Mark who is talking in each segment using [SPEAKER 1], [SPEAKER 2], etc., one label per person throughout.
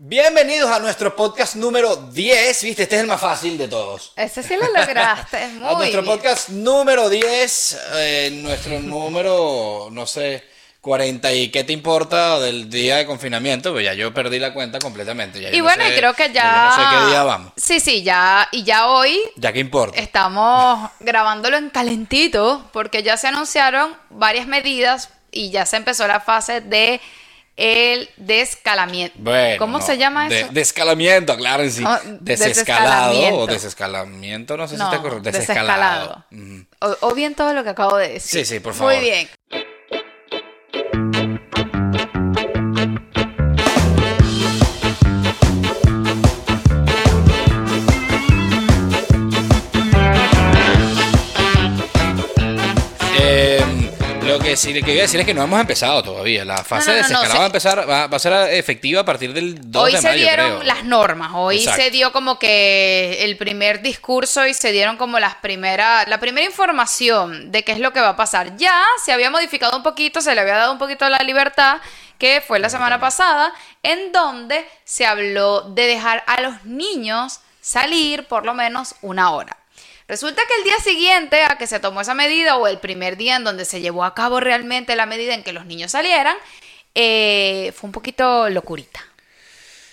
[SPEAKER 1] Bienvenidos a nuestro podcast número 10. Viste, este es el más fácil de todos.
[SPEAKER 2] Ese sí lo lograste,
[SPEAKER 1] a
[SPEAKER 2] muy
[SPEAKER 1] nuestro
[SPEAKER 2] bien.
[SPEAKER 1] podcast número 10, eh, nuestro número, no sé, 40 y qué te importa del día de confinamiento, pues ya yo perdí la cuenta completamente. ya yo
[SPEAKER 2] Y
[SPEAKER 1] no
[SPEAKER 2] bueno,
[SPEAKER 1] sé-
[SPEAKER 2] y creo que ya...
[SPEAKER 1] yo no sé qué día vamos.
[SPEAKER 2] Sí, sí, ya, y ya hoy
[SPEAKER 1] Ya qué importa.
[SPEAKER 2] estamos grabándolo en calentito porque ya se anunciaron varias medidas y ya se empezó la fase de el descalamiento.
[SPEAKER 1] Bueno,
[SPEAKER 2] ¿Cómo
[SPEAKER 1] no,
[SPEAKER 2] se llama
[SPEAKER 1] de-
[SPEAKER 2] eso?
[SPEAKER 1] Descalamiento, claro, en sí.
[SPEAKER 2] Oh,
[SPEAKER 1] Desescalado o
[SPEAKER 2] desescalamiento.
[SPEAKER 1] no sé si está correcto.
[SPEAKER 2] desescalado. O bien todo lo que acabo de decir.
[SPEAKER 1] Sí, sí, por favor.
[SPEAKER 2] Muy bien.
[SPEAKER 1] Que sí le quería decir es que no hemos empezado todavía. La fase
[SPEAKER 2] No,
[SPEAKER 1] de
[SPEAKER 2] no,
[SPEAKER 1] desescalado
[SPEAKER 2] se-
[SPEAKER 1] va a empezar, va, va a ser efectiva a partir del 2
[SPEAKER 2] Hoy
[SPEAKER 1] de
[SPEAKER 2] se
[SPEAKER 1] mayo,
[SPEAKER 2] dieron
[SPEAKER 1] creo.
[SPEAKER 2] las normas, hoy
[SPEAKER 1] Exacto.
[SPEAKER 2] se dio como que el primer discurso y se dieron como las primeras, la primera información de qué es lo que va a pasar. Ya se había modificado un poquito, se le había dado un poquito la libertad, que fue la semana pasada, en donde se habló de dejar a los niños salir por lo menos una hora. Resulta que el día siguiente a que se tomó esa medida, o el primer día en donde se llevó a cabo realmente la medida en que los niños salieran, eh, fue un poquito locurita.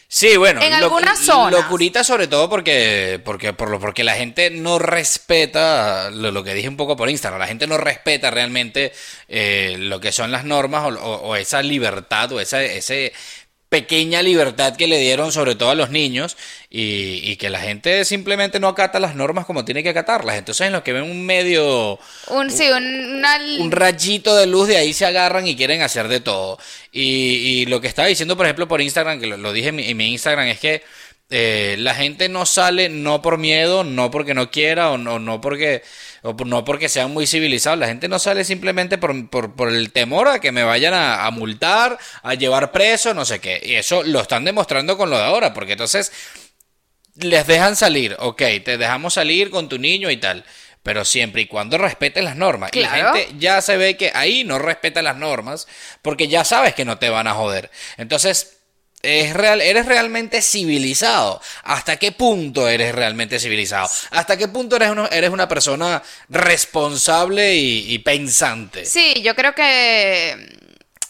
[SPEAKER 1] Sí, bueno,
[SPEAKER 2] En
[SPEAKER 1] lo-
[SPEAKER 2] algunas zonas.
[SPEAKER 1] Locurita sobre todo porque, porque, por lo, porque la gente no respeta, lo, lo que dije un poco por Instagram, la gente no respeta realmente eh, lo que son las normas o, o- o esa libertad o esa ese pequeña libertad que le dieron sobre todo a los niños y, y que la gente simplemente no acata las normas como tiene que acatarlas. Entonces en lo que ven un medio
[SPEAKER 2] Un, sí, un, una-
[SPEAKER 1] un rayito de luz de ahí se agarran y quieren hacer de todo. Y, y lo que estaba diciendo, por ejemplo, por Instagram, que lo, lo dije en mi, en mi Instagram, es que eh, la gente no sale no por miedo, no porque no quiera o no, no porque o por- no porque sean muy civilizados. La gente no sale simplemente por, por, por el temor a que me vayan a, a multar, a llevar preso, no sé qué. Y eso lo están demostrando con lo de ahora, porque entonces les dejan salir, ok, te dejamos salir con tu niño y tal, pero siempre y cuando respeten las normas. Y la gente ya se ve que ahí no respeta las normas porque ya sabes que no te van a joder. Entonces, es real, eres realmente civilizado. ¿Hasta qué punto eres realmente civilizado? ¿Hasta qué punto eres, uno- eres una persona responsable y, pensante?
[SPEAKER 2] Sí, yo creo que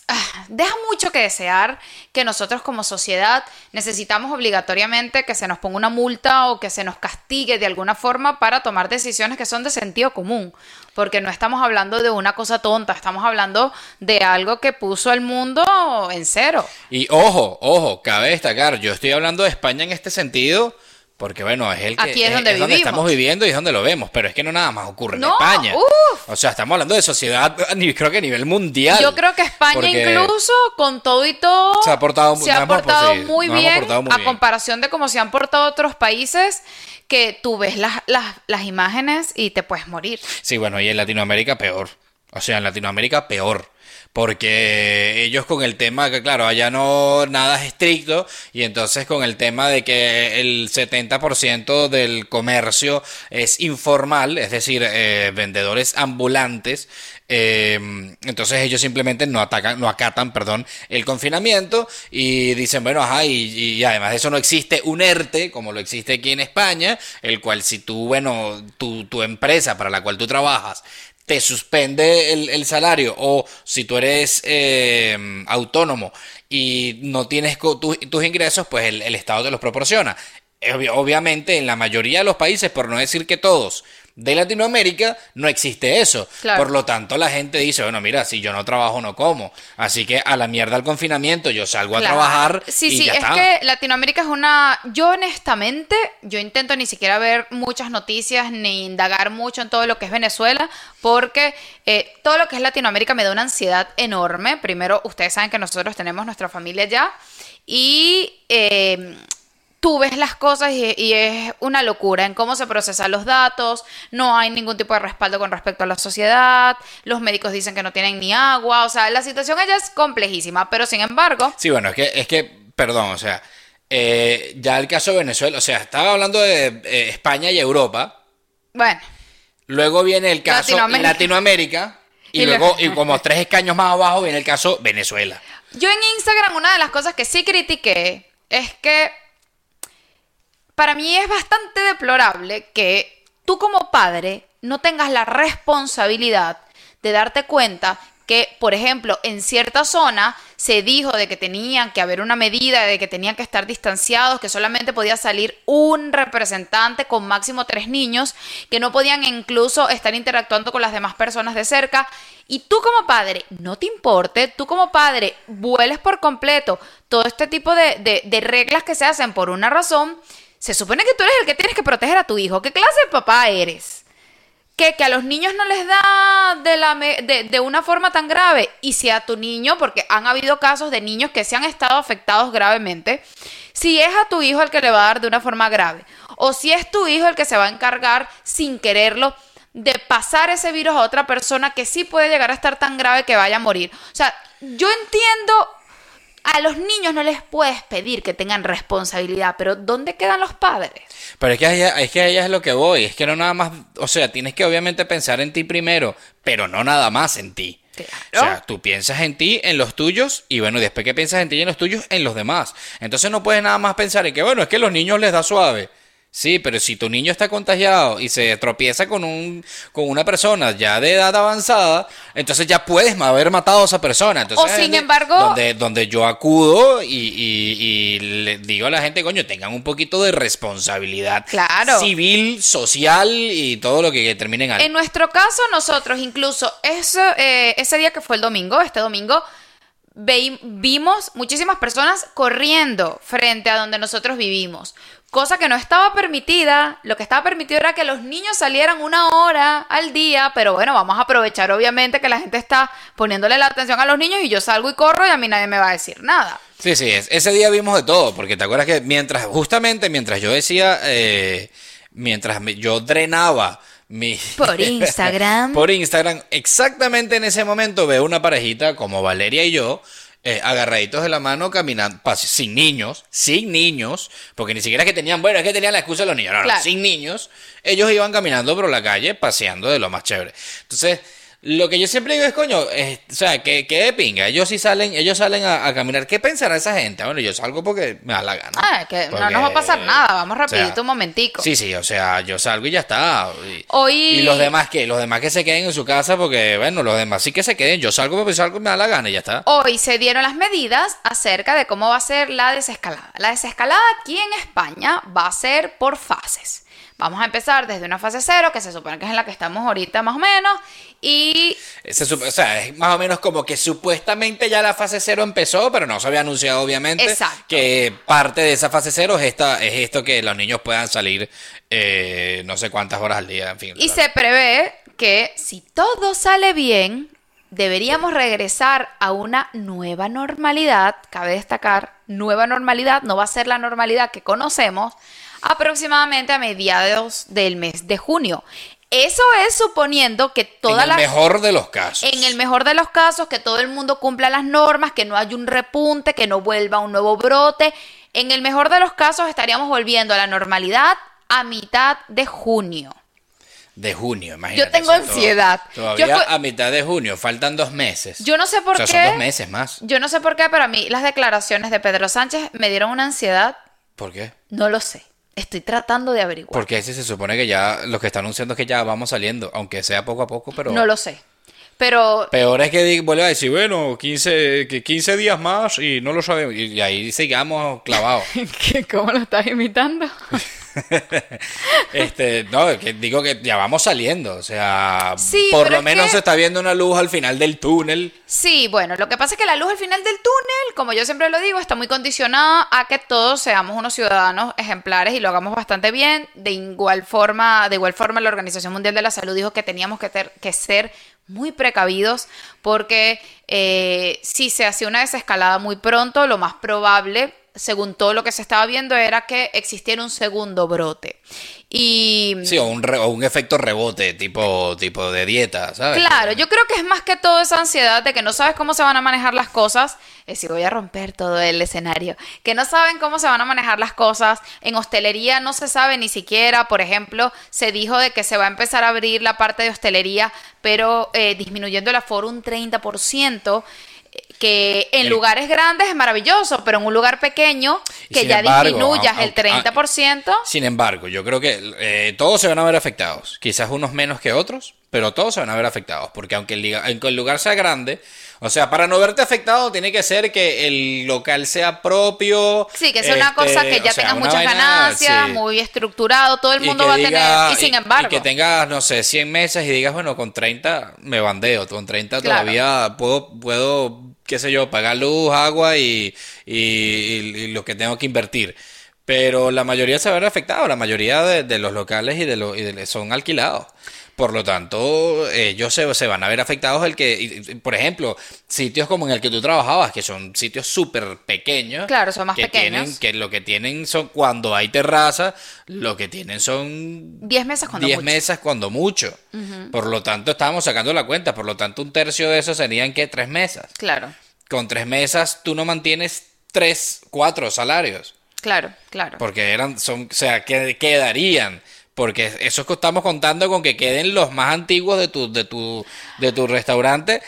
[SPEAKER 2] ah, deja mucho que desear que nosotros como sociedad necesitamos obligatoriamente que se nos ponga una multa o que se nos castigue de alguna forma para tomar decisiones que son de sentido común. Porque no estamos hablando de una cosa tonta, estamos hablando de algo que puso al mundo en cero.
[SPEAKER 1] Y ojo, ojo, cabe destacar, yo estoy hablando de España en este sentido, porque bueno, es el que
[SPEAKER 2] Aquí es donde vivimos.
[SPEAKER 1] estamos viviendo y es donde lo vemos, pero es que no nada más ocurre en España.
[SPEAKER 2] uf.
[SPEAKER 1] O sea, estamos hablando de sociedad, creo que a nivel mundial.
[SPEAKER 2] Yo creo que España incluso con todo y todo
[SPEAKER 1] Se ha portado-
[SPEAKER 2] se ha
[SPEAKER 1] sí,
[SPEAKER 2] muy bien
[SPEAKER 1] portado muy
[SPEAKER 2] a
[SPEAKER 1] bien.
[SPEAKER 2] comparación de cómo se han portado otros países que tú ves las, las, las imágenes y te puedes morir.
[SPEAKER 1] Sí, bueno, y en Latinoamérica peor. O sea, en Latinoamérica peor. Porque ellos con el tema que, claro, allá no nada es estricto, y entonces con el tema de que el 70% del comercio es informal, es decir, eh, vendedores ambulantes, eh, entonces ellos simplemente no atacan, no acatan, perdón, el confinamiento y dicen, bueno, ajá, y, y además de eso no existe un ERTE, como lo existe aquí en España, el cual si tú, bueno, tu, tu empresa para la cual tú trabajas te suspende el, el salario o si tú eres eh, autónomo y no tienes tu- tus ingresos, pues el, el Estado te los proporciona. Obvi- Obviamente en la mayoría de los países, por no decir que todos, de Latinoamérica no existe eso.
[SPEAKER 2] Claro.
[SPEAKER 1] Por lo tanto, la gente dice, bueno, mira, si yo no trabajo, no como. Así que a la mierda el confinamiento, yo salgo a trabajar
[SPEAKER 2] Sí,
[SPEAKER 1] y
[SPEAKER 2] sí,
[SPEAKER 1] ya
[SPEAKER 2] es
[SPEAKER 1] está.
[SPEAKER 2] que Latinoamérica es una... Yo honestamente, yo intento ni siquiera ver muchas noticias ni indagar mucho en todo lo que es Venezuela, porque eh, todo lo que es Latinoamérica me da una ansiedad enorme. Primero, ustedes saben que nosotros tenemos nuestra familia allá y... eh, tú ves las cosas y, y es una locura en cómo se procesan los datos, no hay ningún tipo de respaldo con respecto a la sociedad, los médicos dicen que no tienen ni agua, o sea, la situación allá es complejísima, pero sin embargo,
[SPEAKER 1] Sí, bueno, es que, es que perdón, o sea, eh, ya el caso de Venezuela, o sea, estaba hablando de eh, España y Europa,
[SPEAKER 2] bueno,
[SPEAKER 1] luego viene el caso
[SPEAKER 2] Latinoamérica.
[SPEAKER 1] Latinoamérica, y,
[SPEAKER 2] Y
[SPEAKER 1] luego,
[SPEAKER 2] luego-
[SPEAKER 1] y como tres escaños más abajo, viene el caso Venezuela.
[SPEAKER 2] yo en Instagram una de las cosas que sí critiqué es que para mí es bastante deplorable que tú como padre no tengas la responsabilidad de darte cuenta que, por ejemplo, en cierta zona se dijo de que tenían que haber una medida, de que tenían que estar distanciados, que solamente podía salir un representante con máximo tres niños, que no podían incluso estar interactuando con las demás personas de cerca. Y tú como padre, no te importe, tú como padre, vueles por completo todo este tipo de, de reglas que se hacen por una razón, se supone que tú eres el que tienes que proteger a tu hijo. ¿Qué clase de papá eres? que, que a los niños no les da de, la, de, de, una forma tan grave y si a tu niño, porque han habido casos de niños que se han estado afectados gravemente, si es a tu hijo el que le va a dar de una forma grave o si es tu hijo el que se va a encargar sin quererlo de pasar ese virus a otra persona que sí puede llegar a estar tan grave que vaya a morir. O sea, yo entiendo a los niños no les puedes pedir que tengan responsabilidad, pero ¿dónde quedan los padres?
[SPEAKER 1] Pero es que, ella, es que ella es lo que voy, es que no nada más, o sea, tienes que obviamente pensar en ti primero, pero no nada más en ti. O sea, tú piensas en ti, en los tuyos, y bueno, después que piensas en ti y en los tuyos, en los demás. Entonces no puedes nada más pensar en que, bueno, es que a los niños les da suave. Sí, pero si tu niño está contagiado y se tropieza con un con una persona ya de edad avanzada, entonces ya puedes haber matado a esa persona. Entonces,
[SPEAKER 2] o sin embargo,
[SPEAKER 1] donde, donde yo acudo y, y, le digo a la gente, coño, tengan un poquito de responsabilidad civil, social y todo lo que termine en algo.
[SPEAKER 2] En nuestro caso, nosotros incluso ese, eh, ese día que fue el domingo, este domingo, vimos muchísimas personas corriendo frente a donde nosotros vivimos cosa que no estaba permitida. Lo que estaba permitido era que los niños salieran una hora al día, pero bueno, vamos a aprovechar obviamente que la gente está poniéndole la atención a los niños y yo salgo y corro y a mí nadie me va a decir nada.
[SPEAKER 1] Sí, sí, ese día vimos de todo, porque te acuerdas que mientras, justamente mientras yo decía, eh, mientras yo drenaba mi...
[SPEAKER 2] Por Instagram.
[SPEAKER 1] por Instagram, exactamente en ese momento veo una parejita como Valeria y yo eh, agarraditos de la mano caminando, sin niños, sin niños, porque ni siquiera es que tenían, bueno, es que tenían la excusa de los niños, no, no, sin niños, ellos iban caminando por la calle paseando de lo más chévere. Entonces, lo que yo siempre digo es, coño, o sea, que, que de pinga. Ellos sí salen, ellos salen a, caminar. ¿Qué pensará esa gente? Bueno, yo salgo porque me da la gana.
[SPEAKER 2] Ah, que no nos va a pasar nada. Vamos rapidito un momentico.
[SPEAKER 1] Sí, sí, o sea, yo salgo y ya está. Y,
[SPEAKER 2] Hoy...
[SPEAKER 1] y los demás que, los demás que se queden en su casa porque, bueno, los demás sí que se queden. Yo salgo porque salgo y me da la gana y ya está.
[SPEAKER 2] Hoy se dieron las medidas acerca de cómo va a ser la desescalada. La desescalada aquí en España va a ser por fases. Vamos a empezar desde una fase cero, que se supone que es en la que estamos ahorita más o menos, y...
[SPEAKER 1] o sea, es más o menos como que supuestamente ya la fase cero empezó, pero no se había anunciado obviamente que parte de esa fase cero es, esta, es esto que los niños puedan salir eh, no sé cuántas horas al día, en fin.
[SPEAKER 2] Y se prevé que si todo sale bien, deberíamos regresar a una nueva normalidad, cabe destacar, nueva normalidad, no va a ser la normalidad que conocemos, aproximadamente a mediados del mes de junio. Eso es suponiendo que toda
[SPEAKER 1] En el mejor de los casos.
[SPEAKER 2] En el mejor de los casos, que todo el mundo cumpla las normas, que no haya un repunte, que no vuelva un nuevo brote. En el mejor de los casos estaríamos volviendo a la normalidad a mitad de junio.
[SPEAKER 1] De junio, imagínate.
[SPEAKER 2] Yo tengo ansiedad.
[SPEAKER 1] Todavía a mitad de junio, faltan dos meses.
[SPEAKER 2] Yo no sé por
[SPEAKER 1] qué.
[SPEAKER 2] Son
[SPEAKER 1] dos meses más.
[SPEAKER 2] Yo no sé por qué, pero a mí las declaraciones de Pedro Sánchez me dieron una ansiedad.
[SPEAKER 1] ¿Por qué?
[SPEAKER 2] No lo sé. Estoy tratando de averiguar.
[SPEAKER 1] Porque ese se supone que ya lo que está anunciando es que ya vamos saliendo, aunque sea poco a poco, pero...
[SPEAKER 2] No lo sé. Pero...
[SPEAKER 1] Peor es que vuelva a decir, bueno, 15, 15 días más y no lo sabemos. Y ahí sigamos clavados.
[SPEAKER 2] ¿Cómo lo estás imitando?
[SPEAKER 1] este, no, que digo que ya vamos saliendo, o sea, por lo menos se está viendo una luz al final del túnel.
[SPEAKER 2] Sí, bueno, lo que pasa es que la luz al final del túnel, como yo siempre lo digo, está muy condicionada a que todos seamos unos ciudadanos ejemplares y lo hagamos bastante bien. De igual forma, de igual forma la Organización Mundial de la Salud dijo que teníamos que, que ser muy precavidos porque eh, si se hacía una desescalada muy pronto, lo más probable según todo lo que se estaba viendo, era que existiera un segundo brote. Y...
[SPEAKER 1] Sí, o un, un efecto rebote, tipo, tipo de dieta, ¿sabes?
[SPEAKER 2] Claro, yo creo que es más que todo esa ansiedad de que no sabes cómo se van a manejar las cosas. Es si voy a romper todo el escenario. Que no saben cómo se van a manejar las cosas. En hostelería no se sabe ni siquiera, por ejemplo, se dijo de que se va a empezar a abrir la parte de hostelería, pero eh, disminuyendo el aforo un 30% que en
[SPEAKER 1] El-
[SPEAKER 2] lugares grandes es maravilloso, pero en un lugar pequeño que ya
[SPEAKER 1] embargo,
[SPEAKER 2] disminuyas el
[SPEAKER 1] au-
[SPEAKER 2] 30%,
[SPEAKER 1] Sin embargo, yo creo que eh, todos se van a ver afectados. Quizás unos menos que otros, pero todos se van a ver afectados. Porque aunque el, aunque el lugar sea grande, o sea, para no verte afectado tiene que ser que el local sea propio.
[SPEAKER 2] sí, que sea una
[SPEAKER 1] este,
[SPEAKER 2] cosa que ya
[SPEAKER 1] sea,
[SPEAKER 2] tengas muchas
[SPEAKER 1] vaina,
[SPEAKER 2] ganancias,
[SPEAKER 1] sí.
[SPEAKER 2] muy estructurado, todo el mundo va a tener, y sin embargo,
[SPEAKER 1] Y que tengas, no sé, 100 mesas y digas, bueno, con 30 me bandeo, con 30
[SPEAKER 2] Claro.
[SPEAKER 1] todavía puedo, puedo, qué sé yo, pagar luz, agua y, y- lo que tengo que invertir. Pero la mayoría se verá afectado, la mayoría de, de los locales y de los y de- son alquilados. Por lo tanto, ellos se, se van a ver afectados el que, por ejemplo, sitios como en el que tú trabajabas, que son sitios súper pequeños.
[SPEAKER 2] Claro, son más
[SPEAKER 1] que
[SPEAKER 2] pequeños.
[SPEAKER 1] Tienen, que lo que tienen son, cuando hay terraza, lo que tienen son
[SPEAKER 2] 10 mesas cuando
[SPEAKER 1] 10
[SPEAKER 2] mucho.
[SPEAKER 1] mesas cuando mucho. Por lo tanto, estábamos sacando la cuenta. Por lo tanto, un tercio de eso serían que tres mesas.
[SPEAKER 2] Claro,
[SPEAKER 1] Con tres mesas, tú no mantienes tres, cuatro salarios.
[SPEAKER 2] claro, claro.
[SPEAKER 1] Porque eran, son, o sea, que quedarían. Porque eso que estamos contando con que queden los más antiguos de tu, de tu, de tu restaurante.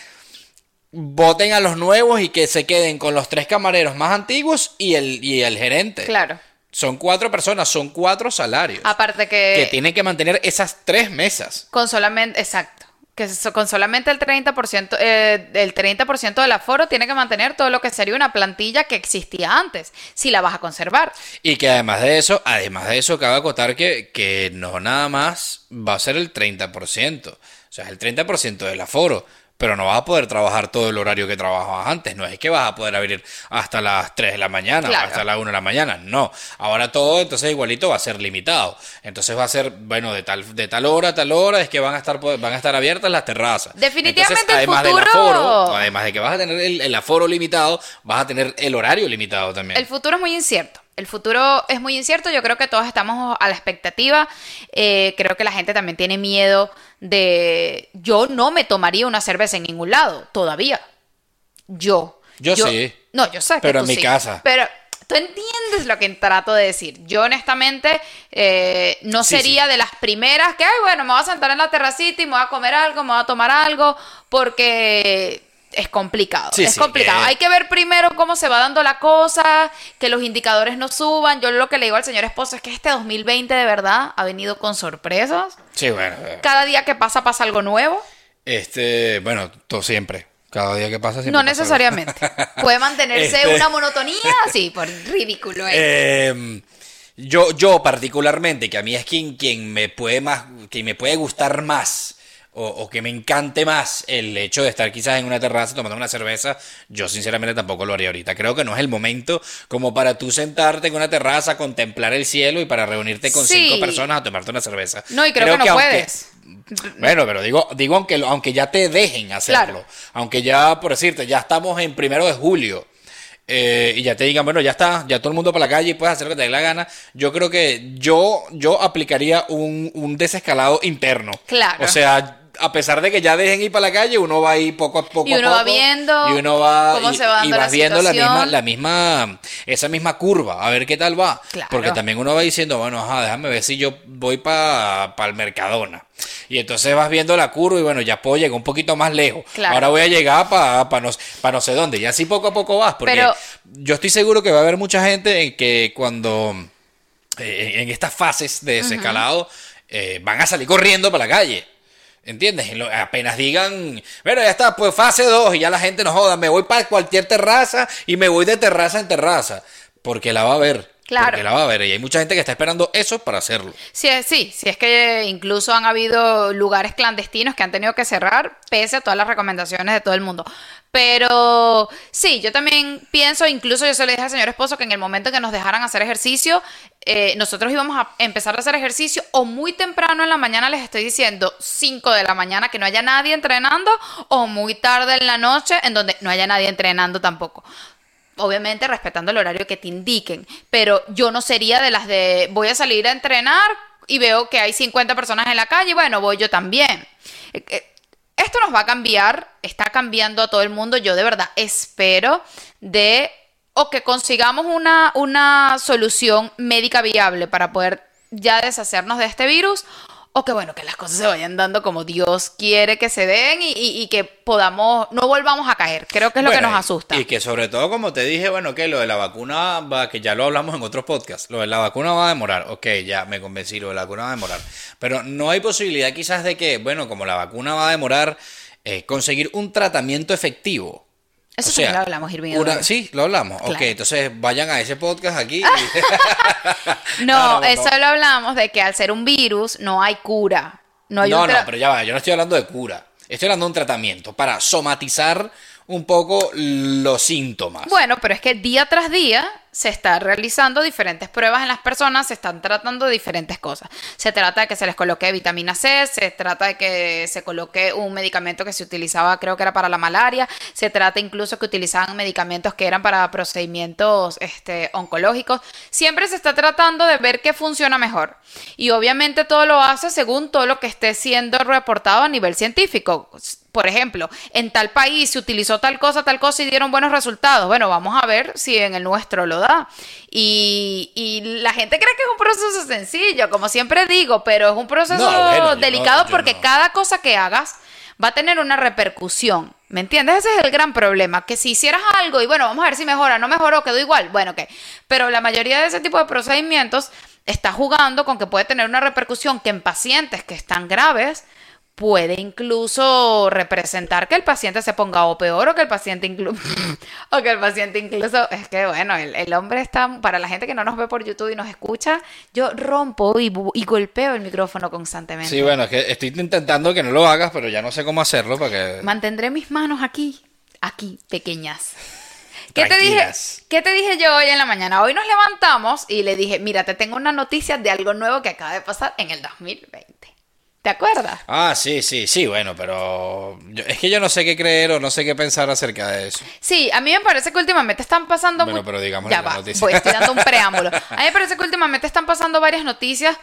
[SPEAKER 1] Voten a los nuevos y que se queden con los tres camareros más antiguos y el, y el gerente.
[SPEAKER 2] Claro.
[SPEAKER 1] Son cuatro personas, son cuatro salarios
[SPEAKER 2] Aparte que,
[SPEAKER 1] que tienen que mantener esas tres mesas.
[SPEAKER 2] con solamente, exacto, que con solamente el 30%, eh, el 30% del aforo tiene que mantener todo lo que sería una plantilla que existía antes, si la vas a conservar.
[SPEAKER 1] Y que además de eso, además de eso, cabe acotar que, que no nada más va a ser el 30%. O sea, es el 30% del aforo. Pero no vas a poder trabajar todo el horario que trabajabas antes. No es que vas a poder abrir hasta las 3 de la mañana
[SPEAKER 2] Claro.
[SPEAKER 1] o hasta las 1 de la mañana. No. Ahora todo, entonces igualito va a ser limitado. Entonces va a ser, bueno, de tal, de tal hora a tal hora es que van a estar, van a estar abiertas las terrazas.
[SPEAKER 2] Definitivamente
[SPEAKER 1] Entonces,
[SPEAKER 2] el
[SPEAKER 1] además del
[SPEAKER 2] futuro-
[SPEAKER 1] aforo, además de que vas a tener el, el aforo limitado, vas a tener el horario limitado también.
[SPEAKER 2] El futuro es muy incierto. El futuro es muy incierto. Yo creo que todos estamos a la expectativa. Eh, creo que la gente también tiene miedo de. Yo no me tomaría una cerveza en ningún lado, todavía. Yo.
[SPEAKER 1] Yo sí.
[SPEAKER 2] No, yo sé. que
[SPEAKER 1] Pero
[SPEAKER 2] tú
[SPEAKER 1] en mi
[SPEAKER 2] sí.
[SPEAKER 1] casa.
[SPEAKER 2] Pero tú entiendes lo que trato de decir. Yo, honestamente, eh, no
[SPEAKER 1] Sí,
[SPEAKER 2] sería de las primeras que, ay, bueno, me voy a sentar en la terracita y me voy a comer algo, me voy a tomar algo, porque es complicado.
[SPEAKER 1] Sí,
[SPEAKER 2] es
[SPEAKER 1] sí,
[SPEAKER 2] complicado.
[SPEAKER 1] eh.
[SPEAKER 2] Hay que ver primero cómo se va dando la cosa, que los indicadores no suban. Yo lo que le digo al señor esposo es que este 2020 de verdad ha venido con sorpresas.
[SPEAKER 1] Sí, bueno. eh,
[SPEAKER 2] Cada día que pasa pasa algo nuevo.
[SPEAKER 1] Este, bueno, todo siempre. Cada día que pasa siempre
[SPEAKER 2] No
[SPEAKER 1] pasa algo.
[SPEAKER 2] necesariamente. Puede mantenerse
[SPEAKER 1] Este-
[SPEAKER 2] una monotonía, sí, por ridículo. es.
[SPEAKER 1] Eh, yo, yo particularmente, que a mí es quien, quien me puede más, quien me puede gustar más, o, o que me encante más el hecho de estar quizás en una terraza tomando una cerveza, yo sinceramente tampoco lo haría ahorita. Creo que no es el momento como para tú sentarte en una terraza, contemplar el cielo y para reunirte con
[SPEAKER 2] Sí.
[SPEAKER 1] cinco personas a tomarte una cerveza.
[SPEAKER 2] No, y creo, que no
[SPEAKER 1] aunque-
[SPEAKER 2] puedes.
[SPEAKER 1] Bueno, pero digo, digo aunque, aunque ya te dejen hacerlo,
[SPEAKER 2] Claro.
[SPEAKER 1] aunque ya, por decirte, ya estamos en primero de julio eh, y ya te digan, bueno, ya está, ya todo el mundo para la calle y puedes hacer lo que te dé la gana, yo creo que yo, yo aplicaría un, un desescalado interno.
[SPEAKER 2] Claro.
[SPEAKER 1] O sea, a pesar de que ya dejen ir para la calle, uno va ahí poco a poco.
[SPEAKER 2] Y
[SPEAKER 1] a
[SPEAKER 2] uno va
[SPEAKER 1] poco,
[SPEAKER 2] viendo
[SPEAKER 1] y uno va
[SPEAKER 2] cómo
[SPEAKER 1] y,
[SPEAKER 2] se va dando
[SPEAKER 1] y
[SPEAKER 2] la
[SPEAKER 1] vas viendo la misma, la misma, esa misma curva, a ver qué tal va.
[SPEAKER 2] Claro.
[SPEAKER 1] Porque también uno va diciendo, bueno, ajá, déjame ver si yo voy para el Mercadona. Y entonces vas viendo la curva y bueno, ya puedo llegar un poquito más lejos.
[SPEAKER 2] Claro.
[SPEAKER 1] Ahora voy a llegar para no, pa no sé dónde. Y así poco a poco vas. Porque
[SPEAKER 2] Pero-
[SPEAKER 1] yo estoy seguro que va a haber mucha gente en que cuando eh, en estas fases de desescalado eh, van a salir corriendo para la calle. ¿Entiendes? Apenas digan, bueno, ya está, pues fase 2 y ya la gente no joda, me voy para cualquier terraza y me voy de terraza en terraza. Porque la va a ver.
[SPEAKER 2] Claro.
[SPEAKER 1] Porque la va a ver. Y hay mucha gente que está esperando eso para hacerlo.
[SPEAKER 2] Sí, sí, sí, es que incluso han habido lugares clandestinos que han tenido que cerrar pese a todas las recomendaciones de todo el mundo. Pero sí, yo también pienso, incluso yo se lo dije al señor esposo que en el momento en que nos dejaran hacer ejercicio, eh, nosotros íbamos a empezar a hacer ejercicio o muy temprano en la mañana, les estoy diciendo 5 de la mañana que no haya nadie entrenando, o muy tarde en la noche en donde no haya nadie entrenando tampoco. Obviamente respetando el horario que te indiquen, pero yo no sería de las de voy a salir a entrenar y veo que hay 50 personas en la calle, bueno, voy yo también. Eh, eh, Esto nos va a cambiar, está cambiando a todo el mundo, yo de verdad espero de o que consigamos una, una solución médica viable para poder ya deshacernos de este virus o que bueno, que las cosas se vayan dando como Dios quiere que se den y, y- y que podamos, no volvamos a caer. Creo que es lo que nos asusta.
[SPEAKER 1] Y que sobre todo, como te dije, bueno, que lo de la vacuna va, que ya lo hablamos en otros podcasts, lo de la vacuna va a demorar, ok, ya me convencí, lo de la vacuna va a demorar, pero no hay posibilidad quizás de que, bueno, como la vacuna va a demorar, eh, conseguir un tratamiento efectivo.
[SPEAKER 2] Eso
[SPEAKER 1] O sea,
[SPEAKER 2] lo hablamos, Irving.
[SPEAKER 1] una- sí, lo hablamos. Ok,
[SPEAKER 2] Claro.
[SPEAKER 1] entonces vayan a ese podcast aquí. y-
[SPEAKER 2] No,
[SPEAKER 1] no, no,
[SPEAKER 2] eso
[SPEAKER 1] no.
[SPEAKER 2] lo hablamos de que al ser un virus no hay cura. No hay
[SPEAKER 1] No,
[SPEAKER 2] un
[SPEAKER 1] no, pero ya va, yo no estoy hablando de cura. Estoy hablando de un tratamiento para somatizar un poco los síntomas.
[SPEAKER 2] Bueno, pero es que día tras día se está realizando diferentes pruebas en las personas, se están tratando diferentes cosas. Se trata de que se les coloque vitamina C, se trata de que se coloque un medicamento que se utilizaba, creo que era para la malaria, se trata incluso que utilizaban medicamentos que eran para procedimientos este, oncológicos. Siempre se está tratando de ver qué funciona mejor. Y obviamente todo lo hace según todo lo que esté siendo reportado a nivel científico. Por ejemplo, en tal país se utilizó tal cosa, tal cosa y dieron buenos resultados. Bueno, vamos a ver si en el nuestro lo da. Y, y la gente cree que es un proceso sencillo, como siempre digo, pero es un proceso
[SPEAKER 1] No, bueno, yo no-
[SPEAKER 2] delicado porque
[SPEAKER 1] no.
[SPEAKER 2] cada cosa que hagas va a tener una repercusión. ¿Me entiendes? Ese es el gran problema. Que si hicieras algo y bueno, vamos a ver si mejora, no mejoró, quedó igual. Bueno, ok. Pero la mayoría de ese tipo de procedimientos está jugando con que puede tener una repercusión que en pacientes que están graves puede incluso representar que el paciente se ponga o peor o que el paciente incluso o que el paciente incluso es que bueno el, el hombre está para la gente que no nos ve por YouTube y nos escucha yo rompo y, y golpeo el micrófono constantemente
[SPEAKER 1] Sí, bueno, es que estoy intentando que no lo hagas, pero ya no sé cómo hacerlo para que...
[SPEAKER 2] Mantendré mis manos aquí, aquí, pequeñas. ¿Qué te, dije. ¿Qué te dije yo hoy en la mañana? Hoy nos levantamos y le dije, mira, te tengo una noticia de algo nuevo que acaba de pasar en el 2020. ¿Te acuerdas?
[SPEAKER 1] Ah, sí, sí, sí, bueno, pero yo- es que yo no sé qué creer o no sé qué pensar acerca de eso.
[SPEAKER 2] Sí, a mí me parece que últimamente están pasando...
[SPEAKER 1] Bueno, pero digámosle
[SPEAKER 2] Ya
[SPEAKER 1] la
[SPEAKER 2] va,
[SPEAKER 1] noticia.
[SPEAKER 2] voy, estoy dando un preámbulo. A mí me parece que últimamente están pasando varias noticias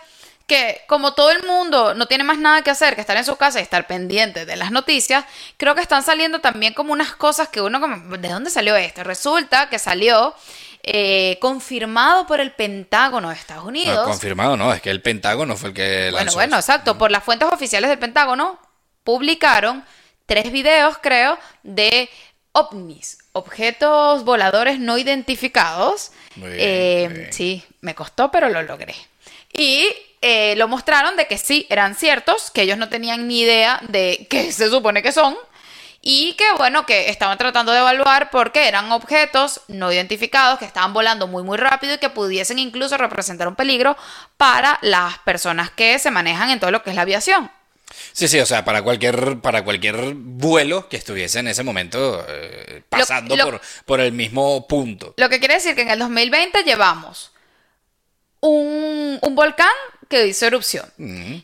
[SPEAKER 2] que como todo el mundo no tiene más nada que hacer que estar en su casa y estar pendiente de las noticias, creo que están saliendo también como unas cosas que uno como, ¿de dónde salió esto? Resulta que salió eh, confirmado por el Pentágono de Estados
[SPEAKER 1] No,
[SPEAKER 2] Unidos.
[SPEAKER 1] confirmado, no, es que el Pentágono fue el que
[SPEAKER 2] Bueno,
[SPEAKER 1] lanzó
[SPEAKER 2] bueno,
[SPEAKER 1] eso.
[SPEAKER 2] exacto. Por las fuentes oficiales del Pentágono publicaron tres videos, creo, de ovnis, objetos voladores no identificados.
[SPEAKER 1] Muy bien,
[SPEAKER 2] Eh,
[SPEAKER 1] muy bien.
[SPEAKER 2] Sí, me costó, pero lo logré. Y eh, lo mostraron de que sí, eran ciertos, que ellos no tenían ni idea de qué se supone que son. Y que bueno, que estaban tratando de evaluar porque eran objetos no identificados que estaban volando muy muy rápido y que pudiesen incluso representar un peligro para las personas que se manejan en todo lo que es la aviación.
[SPEAKER 1] Sí, sí, o sea, para cualquier, para cualquier vuelo que estuviese en ese momento eh, pasando
[SPEAKER 2] lo-
[SPEAKER 1] por, por el mismo punto.
[SPEAKER 2] Lo que quiere decir que en el 2020 llevamos un, un volcán que hizo erupción.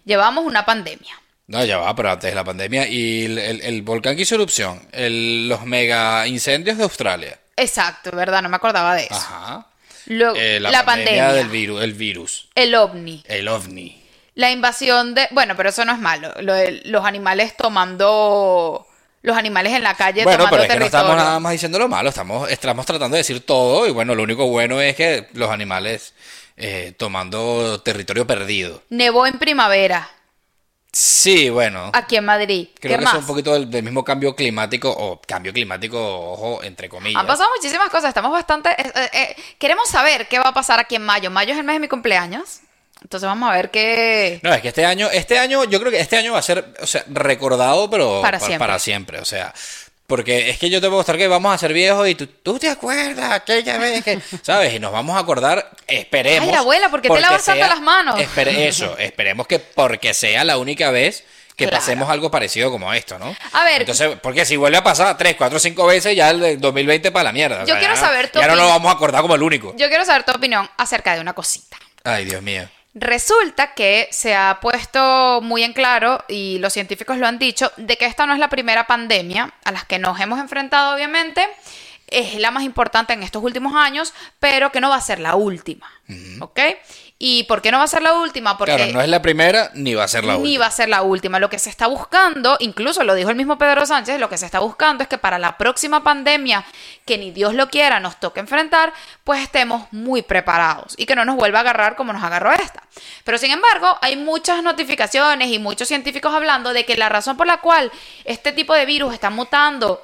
[SPEAKER 2] Llevamos una pandemia.
[SPEAKER 1] No, ya va, pero antes de la pandemia. Y el, el- el volcán que hizo erupción, el- los mega incendios de Australia.
[SPEAKER 2] Exacto, ¿verdad? No me acordaba de eso.
[SPEAKER 1] Ajá.
[SPEAKER 2] Luego,
[SPEAKER 1] Eh,
[SPEAKER 2] la, pandemia,
[SPEAKER 1] del virus, el virus,
[SPEAKER 2] el ovni,
[SPEAKER 1] el ovni.
[SPEAKER 2] la invasión de... Bueno, pero eso no es malo. Lo de los animales tomando... Los animales en la calle
[SPEAKER 1] Bueno,
[SPEAKER 2] tomando
[SPEAKER 1] pero es que no estamos nada más diciendo lo malo, estamos, estamos tratando de decir todo y bueno, lo único bueno es que los animales eh, tomando territorio perdido.
[SPEAKER 2] Nevó en primavera,
[SPEAKER 1] Sí, bueno.
[SPEAKER 2] aquí en Madrid.
[SPEAKER 1] Creo
[SPEAKER 2] ¿Qué
[SPEAKER 1] que
[SPEAKER 2] más?
[SPEAKER 1] es un poquito del, del mismo cambio climático, o cambio climático, ojo, entre comillas.
[SPEAKER 2] Han pasado muchísimas cosas, estamos bastante... eh, eh, eh, queremos saber qué va a pasar aquí en mayo. Mayo es el mes de mi cumpleaños. Entonces vamos a ver qué...
[SPEAKER 1] No, es que este año, este año, yo creo que este año va a ser, o sea, recordado, pero
[SPEAKER 2] Para
[SPEAKER 1] pa-
[SPEAKER 2] siempre.
[SPEAKER 1] para siempre, o sea, porque es que yo te puedo mostrar que vamos a ser viejos y tú, tú te acuerdas aquella vez que, ¿sabes? Y nos vamos a acordar, esperemos.
[SPEAKER 2] Ay, abuela, ¿por qué te lavas tanto las manos?
[SPEAKER 1] espere- eso, esperemos que porque sea la única vez que
[SPEAKER 2] Claro.
[SPEAKER 1] pasemos algo parecido como esto, ¿no?
[SPEAKER 2] A ver.
[SPEAKER 1] Entonces, porque si vuelve a pasar tres, cuatro, cinco veces, ya el de 2020 para la mierda. o
[SPEAKER 2] Yo
[SPEAKER 1] sea,
[SPEAKER 2] quiero
[SPEAKER 1] ya no-
[SPEAKER 2] saber tu
[SPEAKER 1] Ya no lo
[SPEAKER 2] opinión.
[SPEAKER 1] vamos a acordar como el único.
[SPEAKER 2] Yo quiero saber tu opinión acerca de una cosita.
[SPEAKER 1] Ay, Dios mío.
[SPEAKER 2] Resulta que se ha puesto muy en claro, y los científicos lo han dicho, de que esta no es la primera pandemia a las que nos hemos enfrentado, obviamente. Es la más importante en estos últimos años, pero que no va a ser la última. ¿Ok? ¿Y por qué no va a ser la última? Porque
[SPEAKER 1] Claro, no es la primera ni va a ser la
[SPEAKER 2] ni
[SPEAKER 1] última.
[SPEAKER 2] va a ser la última. Lo que se está buscando, incluso lo dijo el mismo Pedro Sánchez, lo que se está buscando es que para la próxima pandemia, que ni Dios lo quiera, nos toque enfrentar, pues estemos muy preparados y que no nos vuelva a agarrar como nos agarró esta. Pero sin embargo, hay muchas notificaciones y muchos científicos hablando de que la razón por la cual este tipo de virus está mutando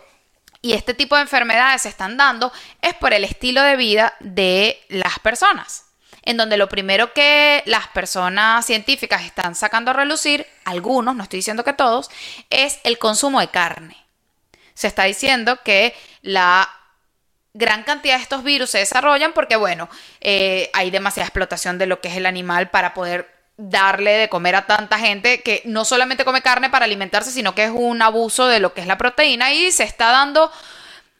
[SPEAKER 2] y este tipo de enfermedades se están dando es por el estilo de vida de las personas. En donde lo primero que las personas científicas están sacando a relucir, algunos, no estoy diciendo que todos, es el consumo de carne. Se está diciendo que la gran cantidad de estos virus se desarrollan porque, bueno, eh, hay demasiada explotación de lo que es el animal para poder darle de comer a tanta gente que no solamente come carne para alimentarse, sino que es un abuso de lo que es la proteína y se está dando,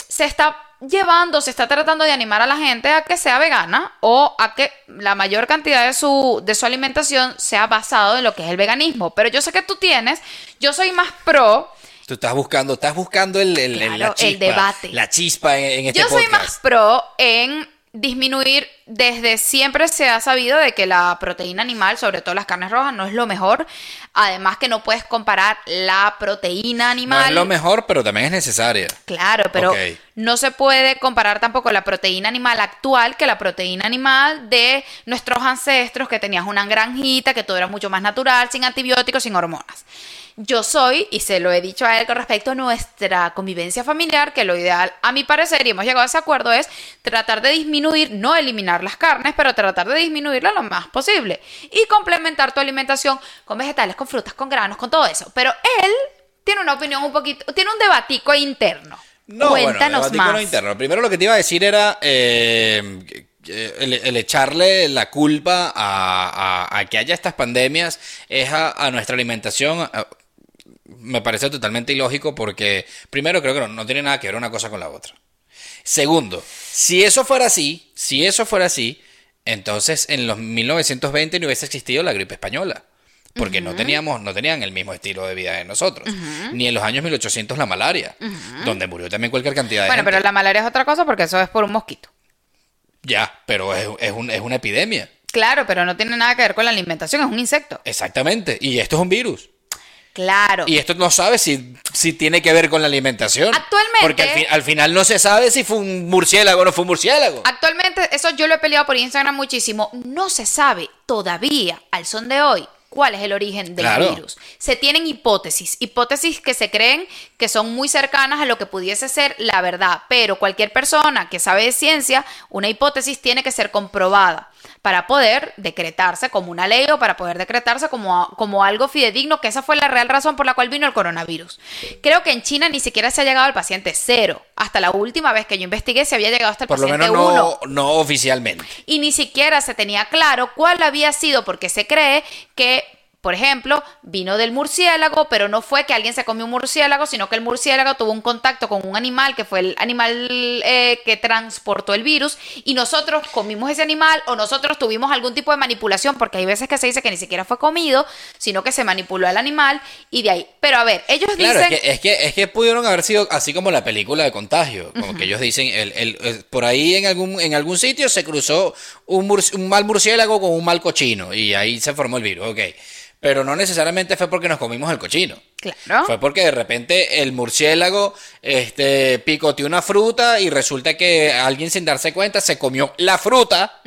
[SPEAKER 2] se está llevando, se está tratando de animar a la gente a que sea vegana o a que la mayor cantidad de su, de su alimentación sea basado en lo que es el veganismo. Pero yo sé que tú tienes, yo soy más pro,
[SPEAKER 1] Tú estás buscando, estás buscando el, el- la
[SPEAKER 2] debate.
[SPEAKER 1] La chispa en, en este
[SPEAKER 2] Yo soy
[SPEAKER 1] podcast.
[SPEAKER 2] más pro en disminuir, desde siempre se ha sabido de que la proteína animal, sobre todo las carnes rojas, no es lo mejor. Además que no puedes comparar la proteína
[SPEAKER 1] No
[SPEAKER 2] animal.
[SPEAKER 1] es lo mejor, pero también es necesaria.
[SPEAKER 2] Claro, pero no se puede comparar tampoco la proteína animal actual que la proteína animal de nuestros ancestros, que tenías una granjita, que todo era mucho más natural, sin antibióticos, sin hormonas. Yo soy, y se lo he dicho a él con respecto a nuestra convivencia familiar, que lo ideal, a mi parecer, y hemos llegado a ese acuerdo, es tratar de disminuir, no eliminar las carnes, pero tratar de disminuirla lo más posible. Y complementar tu alimentación con vegetales, con frutas, con granos, con todo eso. Pero él tiene una opinión un poquito, tiene un debatico interno.
[SPEAKER 1] No,
[SPEAKER 2] Cuéntanos
[SPEAKER 1] bueno,
[SPEAKER 2] más.
[SPEAKER 1] no interno. Primero lo que te iba a decir era eh, el, el echarle la culpa a, a- a que haya estas pandemias es a, a nuestra alimentación. a- me parece totalmente ilógico porque, primero, creo que no, no tiene nada que ver una cosa con la otra. Segundo, si eso fuera así, si eso fuera así, entonces en los 1920 no hubiese existido la gripe española. Porque no teníamos, no tenían el mismo estilo de vida de nosotros. Ni en los años 1800 la malaria, donde murió también cualquier cantidad de
[SPEAKER 2] Bueno,
[SPEAKER 1] gente.
[SPEAKER 2] pero la malaria es otra cosa porque eso es por un mosquito.
[SPEAKER 1] Ya, pero es, es un- es una epidemia.
[SPEAKER 2] Claro, pero no tiene nada que ver con la alimentación, es un insecto.
[SPEAKER 1] Exactamente. Y esto es un virus.
[SPEAKER 2] Claro.
[SPEAKER 1] Y esto no sabe si, si tiene que ver con la alimentación.
[SPEAKER 2] Actualmente-
[SPEAKER 1] Porque al, fi- al final no se sabe si fue un murciélago o no fue un murciélago.
[SPEAKER 2] Actualmente, eso yo lo he peleado por Instagram muchísimo. No se sabe todavía, al son de hoy, cuál es el origen del
[SPEAKER 1] Claro.
[SPEAKER 2] virus. Se tienen hipótesis, hipótesis que se creen que son muy cercanas a lo que pudiese ser la verdad. Pero cualquier persona que sabe de ciencia, una hipótesis tiene que ser comprobada para poder decretarse como una ley o para poder decretarse como, como algo fidedigno, que esa fue la real razón por la cual vino el coronavirus. Creo que en China ni siquiera se ha llegado al paciente cero. Hasta la última vez que yo investigué se había llegado hasta el
[SPEAKER 1] Por lo
[SPEAKER 2] paciente
[SPEAKER 1] menos
[SPEAKER 2] uno
[SPEAKER 1] no, no oficialmente.
[SPEAKER 2] y ni siquiera se tenía claro cuál había sido, porque se cree que, por ejemplo, vino del murciélago, pero no fue que alguien se comió un murciélago, sino que el murciélago tuvo un contacto con un animal que fue el animal eh, que transportó el virus y nosotros comimos ese animal o nosotros tuvimos algún tipo de manipulación, porque hay veces que se dice que ni siquiera fue comido, sino que se manipuló al animal y de ahí. Pero a ver, ellos
[SPEAKER 1] Claro,
[SPEAKER 2] dicen...
[SPEAKER 1] es que, es, que, es que pudieron haber sido así como la película de contagio. Como que ellos dicen, el, el- el- por ahí en algún, en algún sitio se cruzó un, un mal murciélago con un mal cochino y ahí se formó el virus, ok. Pero no necesariamente fue porque nos comimos el cochino.
[SPEAKER 2] Claro.
[SPEAKER 1] Fue porque de repente el murciélago este, picoteó una fruta y resulta que alguien sin darse cuenta se comió la fruta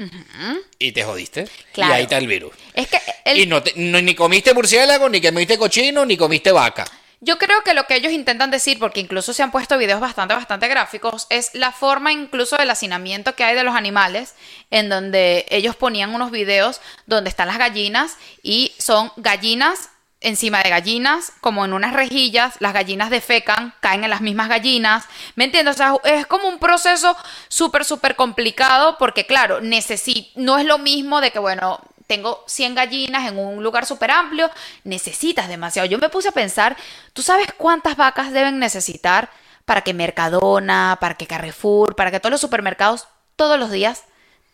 [SPEAKER 1] y te jodiste.
[SPEAKER 2] Claro.
[SPEAKER 1] Y ahí está el virus.
[SPEAKER 2] Es que el,
[SPEAKER 1] Y no, te- no- ni comiste murciélago, ni comiste cochino, ni comiste vaca.
[SPEAKER 2] Yo creo que lo que ellos intentan decir, porque incluso se han puesto videos bastante, bastante gráficos, es la forma incluso del hacinamiento que hay de los animales, en donde ellos ponían unos videos donde están las gallinas y son gallinas encima de gallinas, como en unas rejillas, las gallinas defecan, caen en las mismas gallinas, ¿me entiendes? O sea, es como un proceso súper, súper complicado, porque claro, necesi- no es lo mismo de que, bueno, tengo 100 gallinas en un lugar súper amplio, necesitas demasiado. Yo me puse a pensar, ¿tú sabes cuántas vacas deben necesitar para que Mercadona, para que Carrefour, para que todos los supermercados todos los días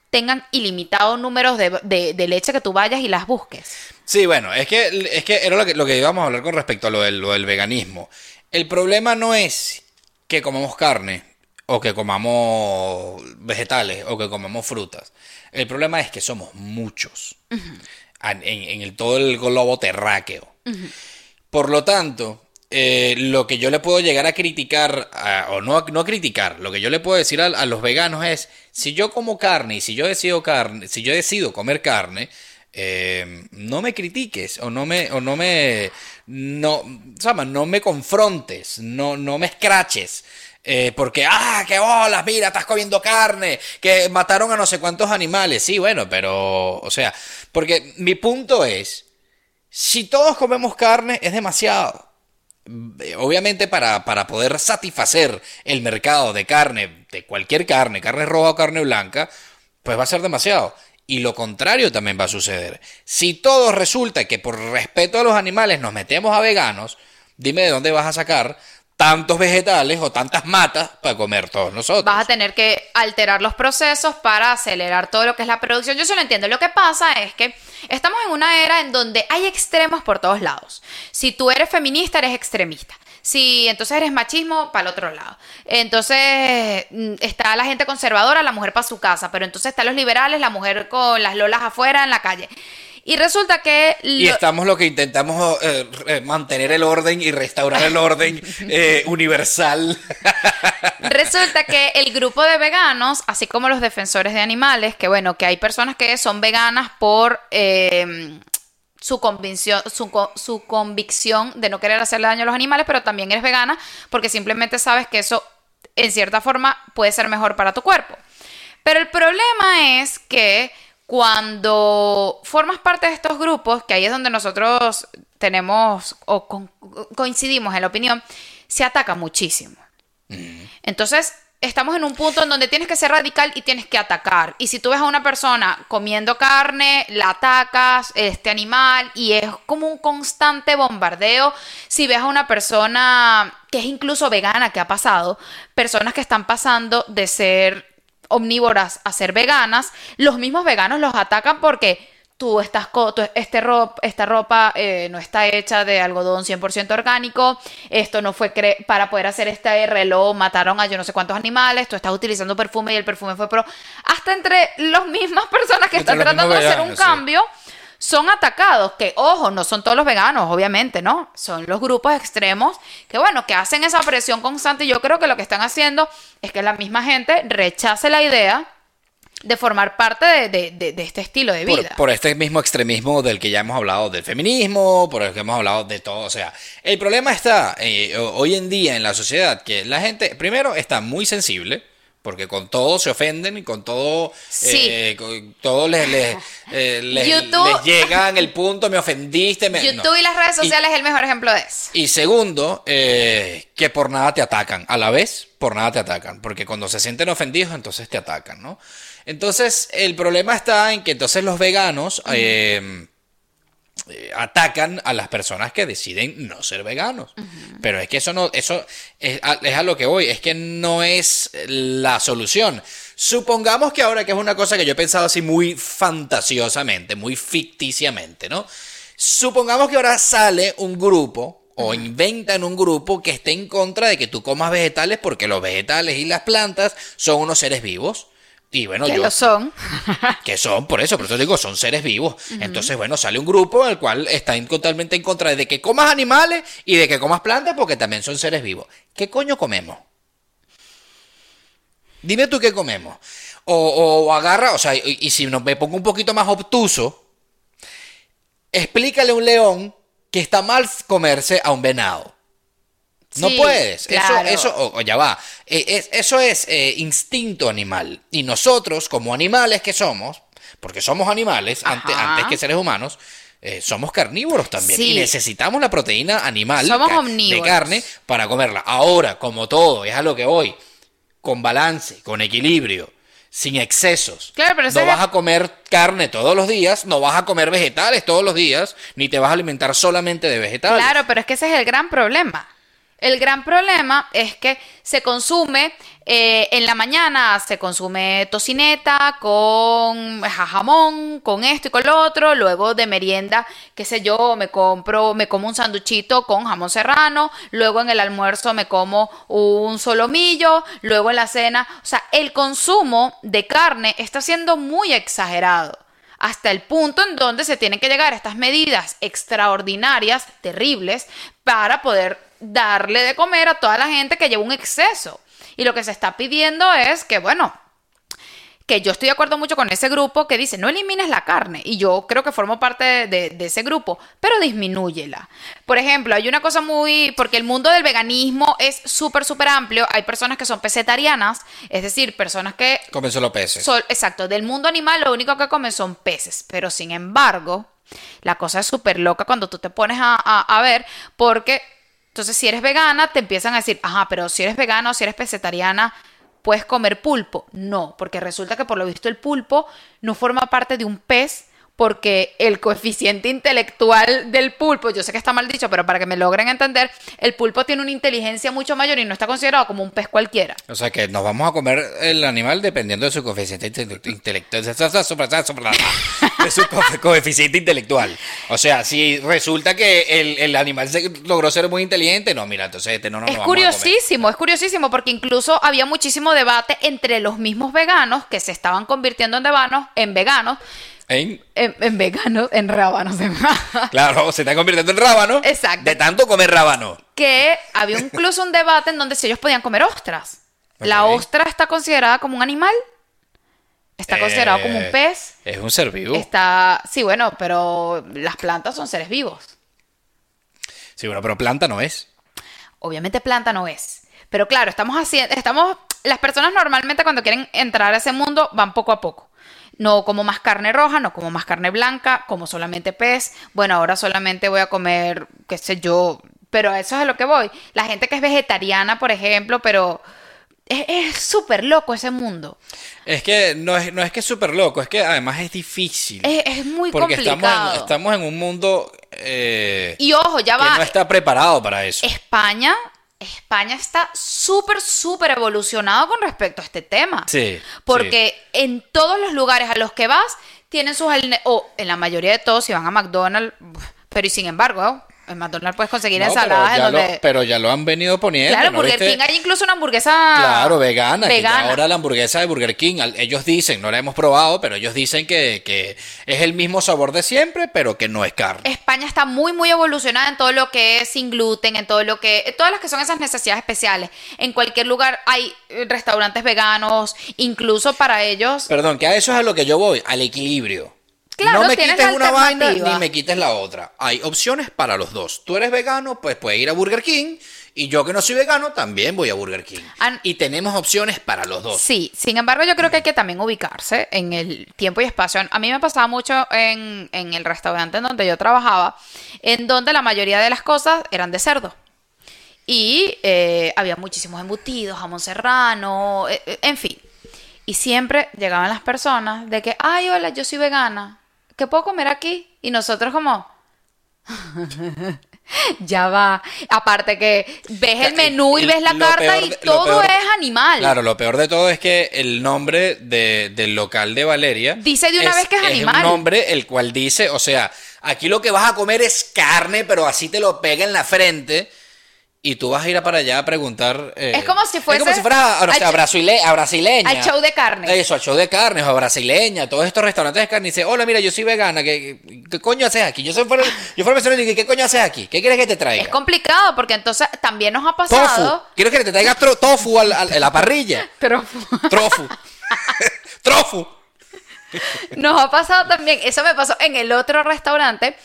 [SPEAKER 2] tengan ilimitados números de, leche que tú vayas y las busques?
[SPEAKER 1] Sí, bueno, es que, es que era lo que, lo íbamos a hablar con respecto a lo del, lo del veganismo. El problema no es que comemos carne. o que comamos vegetales, o que comamos frutas. El problema es que somos muchos en, en el, todo el globo terráqueo. Por lo tanto, eh, lo que yo le puedo llegar a criticar, a- o no, no a criticar, lo que yo le puedo decir a, a los veganos es, si yo como carne y si yo decido carne, si yo decido comer carne, eh, no me critiques o no me, o no me, no, ¿sabes? no me confrontes, no, no me escraches. eh, porque, ah, qué bolas, mira, estás comiendo carne, que mataron a no sé cuántos animales. Sí, bueno, pero, o sea, porque mi punto es, si todos comemos carne, es demasiado. Eh, Obviamente para, para poder satisfacer el mercado de carne, de cualquier carne, carne roja o carne blanca, pues va a ser demasiado. Y lo contrario también va a suceder. Si todo resulta que por respeto a los animales nos metemos a veganos, dime de dónde vas a sacar tantos vegetales o tantas matas para comer todos nosotros.
[SPEAKER 2] Vas a tener que alterar los procesos para acelerar todo lo que es la producción. Yo se lo entiendo. Lo que pasa es que estamos en una era en donde hay extremos por todos lados. Si tú eres feminista, eres extremista. Si entonces eres machismo, para el otro lado. Entonces mm, está la gente conservadora, la mujer para su casa. Pero entonces están los liberales, la mujer con las lolas afuera en la calle. Y resulta que...
[SPEAKER 1] Y estamos lo que intentamos eh, mantener el orden y restaurar el orden eh, universal.
[SPEAKER 2] Resulta que el grupo de veganos, así como los defensores de animales, que bueno, que hay personas que son veganas por eh, su convicción, su, su convicción de no querer hacerle daño a los animales, pero también eres vegana porque simplemente sabes que eso, en cierta forma, puede ser mejor para tu cuerpo. Pero el problema es que cuando formas parte de estos grupos, que ahí es donde nosotros tenemos o con- coincidimos en la opinión, se ataca muchísimo. Entonces, estamos en un punto en donde tienes que ser radical y tienes que atacar. Y si tú ves a una persona comiendo carne, la atacas, este animal, y es como un constante bombardeo. Si ves a una persona que es incluso vegana, que ha pasado, personas que están pasando de ser omnívoras a ser veganas, los mismos veganos los atacan porque tú estás tú- este ro- esta ropa eh, no está hecha de algodón 100% orgánico, esto no fue cre- para poder hacer este reloj, mataron a yo no sé cuántos animales, tú estás utilizando perfume y el perfume fue pro. Hasta entre las mismas personas que
[SPEAKER 1] Entre
[SPEAKER 2] están tratando de hacer un
[SPEAKER 1] sí.
[SPEAKER 2] cambio son atacados, que ojo, no son todos los veganos, obviamente, ¿no? Son los grupos extremos que, bueno, que hacen esa presión constante y yo creo que lo que están haciendo es que la misma gente rechace la idea de formar parte de, de- de- de este estilo de
[SPEAKER 1] Por,
[SPEAKER 2] vida.
[SPEAKER 1] por este mismo extremismo del que ya hemos hablado, del feminismo, por el que hemos hablado de todo. O sea, el problema está eh, ho- hoy en día en la sociedad que la gente, primero, está muy sensible. Porque con todo se ofenden y con todo,
[SPEAKER 2] Sí.
[SPEAKER 1] eh, con todo les, les, eh, les-
[SPEAKER 2] YouTube-
[SPEAKER 1] les llega en el punto, me ofendiste. Me,
[SPEAKER 2] YouTube
[SPEAKER 1] no.
[SPEAKER 2] y las redes
[SPEAKER 1] Y-
[SPEAKER 2] sociales es el mejor ejemplo de eso.
[SPEAKER 1] Y segundo, eh, que por nada te atacan. A la vez, por nada te atacan. Porque cuando se sienten ofendidos, entonces te atacan, ¿no? Entonces, el problema está en que entonces los veganos eh, eh, atacan a las personas que deciden no ser veganos. Pero es que eso no, eso es a, es a lo que voy, es que no es la solución. Supongamos que ahora, que es una cosa que yo he pensado así muy fantasiosamente, muy ficticiamente, ¿no? Supongamos que ahora sale un grupo o inventan un grupo que esté en contra de que tú comas vegetales porque los vegetales y las plantas son unos seres vivos. Y bueno,
[SPEAKER 2] que
[SPEAKER 1] yo,
[SPEAKER 2] lo son.
[SPEAKER 1] que son, por eso, por eso digo, son seres vivos. Entonces, bueno, sale un grupo el cual está en- totalmente en contra de que comas animales y de que comas plantas porque también son seres vivos. ¿Qué coño comemos? Dime tú qué comemos. O, o agarra, o sea, y, y si no, me pongo un poquito más obtuso, explícale a un león que está mal comerse a un venado. No puedes.
[SPEAKER 2] claro.
[SPEAKER 1] Eso, eso, o, o ya va. Eh, es- eso es eh, instinto animal. Y nosotros, como animales que somos, porque somos animales antes, que seres humanos, eh, somos carnívoros también.
[SPEAKER 2] Sí.
[SPEAKER 1] Y necesitamos la proteína animal
[SPEAKER 2] Somos
[SPEAKER 1] ca- de carne para comerla. Ahora, como todo, es a lo que voy. Con balance, con equilibrio, sin excesos.
[SPEAKER 2] Claro, pero ese
[SPEAKER 1] no vas a comer carne todos los días, no vas a comer vegetales todos los días, ni te vas a alimentar solamente de vegetales.
[SPEAKER 2] Claro, pero es que ese es el gran problema. El gran problema es que se consume eh, en la mañana, se consume tocineta con jamón, con esto y con lo otro. Luego de merienda, qué sé yo, me compro, me como un sanduchito con jamón serrano. Luego en el almuerzo me como un solomillo. Luego en la cena, o sea, el consumo de carne está siendo muy exagerado hasta el punto en donde se tienen que llegar a estas medidas extraordinarias, terribles, para poder darle de comer a toda la gente que lleva un exceso. Y lo que se está pidiendo es que, bueno, que yo estoy de acuerdo mucho con ese grupo que dice no elimines la carne y yo creo que formo parte de, ese grupo, pero disminúyela. Por ejemplo, hay una cosa muy, porque el mundo del veganismo es súper, súper amplio, hay personas que son pesetarianas, es decir, personas que...
[SPEAKER 1] Comen solo peces.
[SPEAKER 2] exacto, del mundo animal lo único que comen son peces, pero sin embargo, la cosa es súper loca cuando tú te pones a, a ver, porque entonces si eres vegana te empiezan a decir, ajá, pero si eres vegana o si eres pesetariana ¿Puedes comer pulpo? No, porque resulta que por lo visto el pulpo no forma parte de un pez porque el coeficiente intelectual del pulpo, yo sé que está mal dicho, pero para que me logren entender, el pulpo tiene una inteligencia mucho mayor y no está considerado como un pez cualquiera.
[SPEAKER 1] O sea que nos vamos a comer el animal dependiendo de su coeficiente intelectual. De su coeficiente intelectual. O sea, si resulta que el, animal logró ser muy inteligente, no, mira, entonces este no nos
[SPEAKER 2] Es curiosísimo, es curiosísimo, porque incluso había muchísimo debate entre los mismos veganos que se estaban convirtiendo en veganos, en veganos
[SPEAKER 1] ¿En?
[SPEAKER 2] En, veganos, en rábanos.
[SPEAKER 1] claro, se está convirtiendo en rábano.
[SPEAKER 2] Exacto.
[SPEAKER 1] De tanto comer rábano.
[SPEAKER 2] Que había incluso un debate en donde si ellos podían comer ostras. ¿La ostra está considerada como un animal? ¿Está considerado como un eh, pez?
[SPEAKER 1] Es un ser vivo.
[SPEAKER 2] Está, sí, bueno, pero las plantas son seres vivos.
[SPEAKER 1] Sí, bueno, pero planta no es.
[SPEAKER 2] Obviamente planta no es. Pero claro, estamos haciendo, estamos, las personas normalmente cuando quieren entrar a ese mundo van poco a poco. No como más carne roja, no como más carne blanca, como solamente pez. Bueno, ahora solamente voy a comer, qué sé yo, pero eso es a lo que voy. La gente que es vegetariana, por ejemplo, pero es súper loco ese mundo.
[SPEAKER 1] Es que no es, no es que es súper loco, es que además es difícil.
[SPEAKER 2] Es, muy porque complicado.
[SPEAKER 1] Estamos en, estamos en un mundo... Eh,
[SPEAKER 2] y ojo, ya va.
[SPEAKER 1] Que no está preparado para eso.
[SPEAKER 2] España España está súper, súper evolucionado con respecto a este tema.
[SPEAKER 1] Sí.
[SPEAKER 2] Porque en todos los lugares a los que vas, tienen sus... O en la mayoría de todos, si van a McDonald's, pero y sin embargo, en McDonald's puedes conseguir ensaladas
[SPEAKER 1] pero
[SPEAKER 2] en donde...
[SPEAKER 1] pero ya lo han venido poniendo.
[SPEAKER 2] Claro, Burger King hay incluso una hamburguesa...
[SPEAKER 1] Claro, vegana. vegana. ahora la hamburguesa de Burger King, ellos dicen, no la hemos probado, pero ellos dicen que, que, es el mismo sabor de siempre, pero que no es carne.
[SPEAKER 2] España está muy, muy evolucionada en todo lo que es sin gluten, en todo lo que... Todas las que son esas necesidades especiales. En cualquier lugar hay restaurantes veganos, incluso para ellos...
[SPEAKER 1] Perdón, que a eso es a lo que yo voy, al equilibrio no me quites una vaina ni me quites la otra. Hay opciones para los dos. Tú eres vegano, pues puedes ir a Burger King. Y yo que no soy vegano, también voy a Burger King. y tenemos opciones para los dos.
[SPEAKER 2] Sí, sin embargo, yo creo que hay que también ubicarse en el tiempo y espacio. A mí me pasaba mucho en, el restaurante en donde yo trabajaba, en donde la mayoría de las cosas eran de cerdo. Y eh, había muchísimos embutidos, jamón serrano, eh, eh, en fin. Y siempre llegaban las personas de que, ay, hola, yo soy vegana. ¿Qué puedo comer aquí? Y nosotros como... ya va. Aparte que ves el menú y ves la carta y todo es animal.
[SPEAKER 1] Claro, lo peor de todo es que el nombre del local de Valeria...
[SPEAKER 2] Dice de una vez que es, animal.
[SPEAKER 1] Es un nombre el cual dice, o sea, aquí lo que vas a comer es carne, pero así te lo pega en la frente y tú vas a ir a para allá a preguntar.
[SPEAKER 2] Eh, es como si fuese.
[SPEAKER 1] Es como si fuera a, brasileña.
[SPEAKER 2] Al show de carne.
[SPEAKER 1] Eso, al show de carne, o a brasileña, todos estos restaurantes de carne. Y dice, hola, mira, yo soy vegana, ¿qué, qué coño haces aquí? Yo soy fuera, yo fuera y digo, ¿qué coño haces aquí? ¿Qué quieres que te traiga?
[SPEAKER 2] Es complicado, porque entonces también nos ha pasado.
[SPEAKER 1] Tofu. Quiero que te traigas tofu a la parrilla.
[SPEAKER 2] Trofu.
[SPEAKER 1] Trofu. Trofu.
[SPEAKER 2] Nos ha pasado también, eso me pasó en el otro restaurante,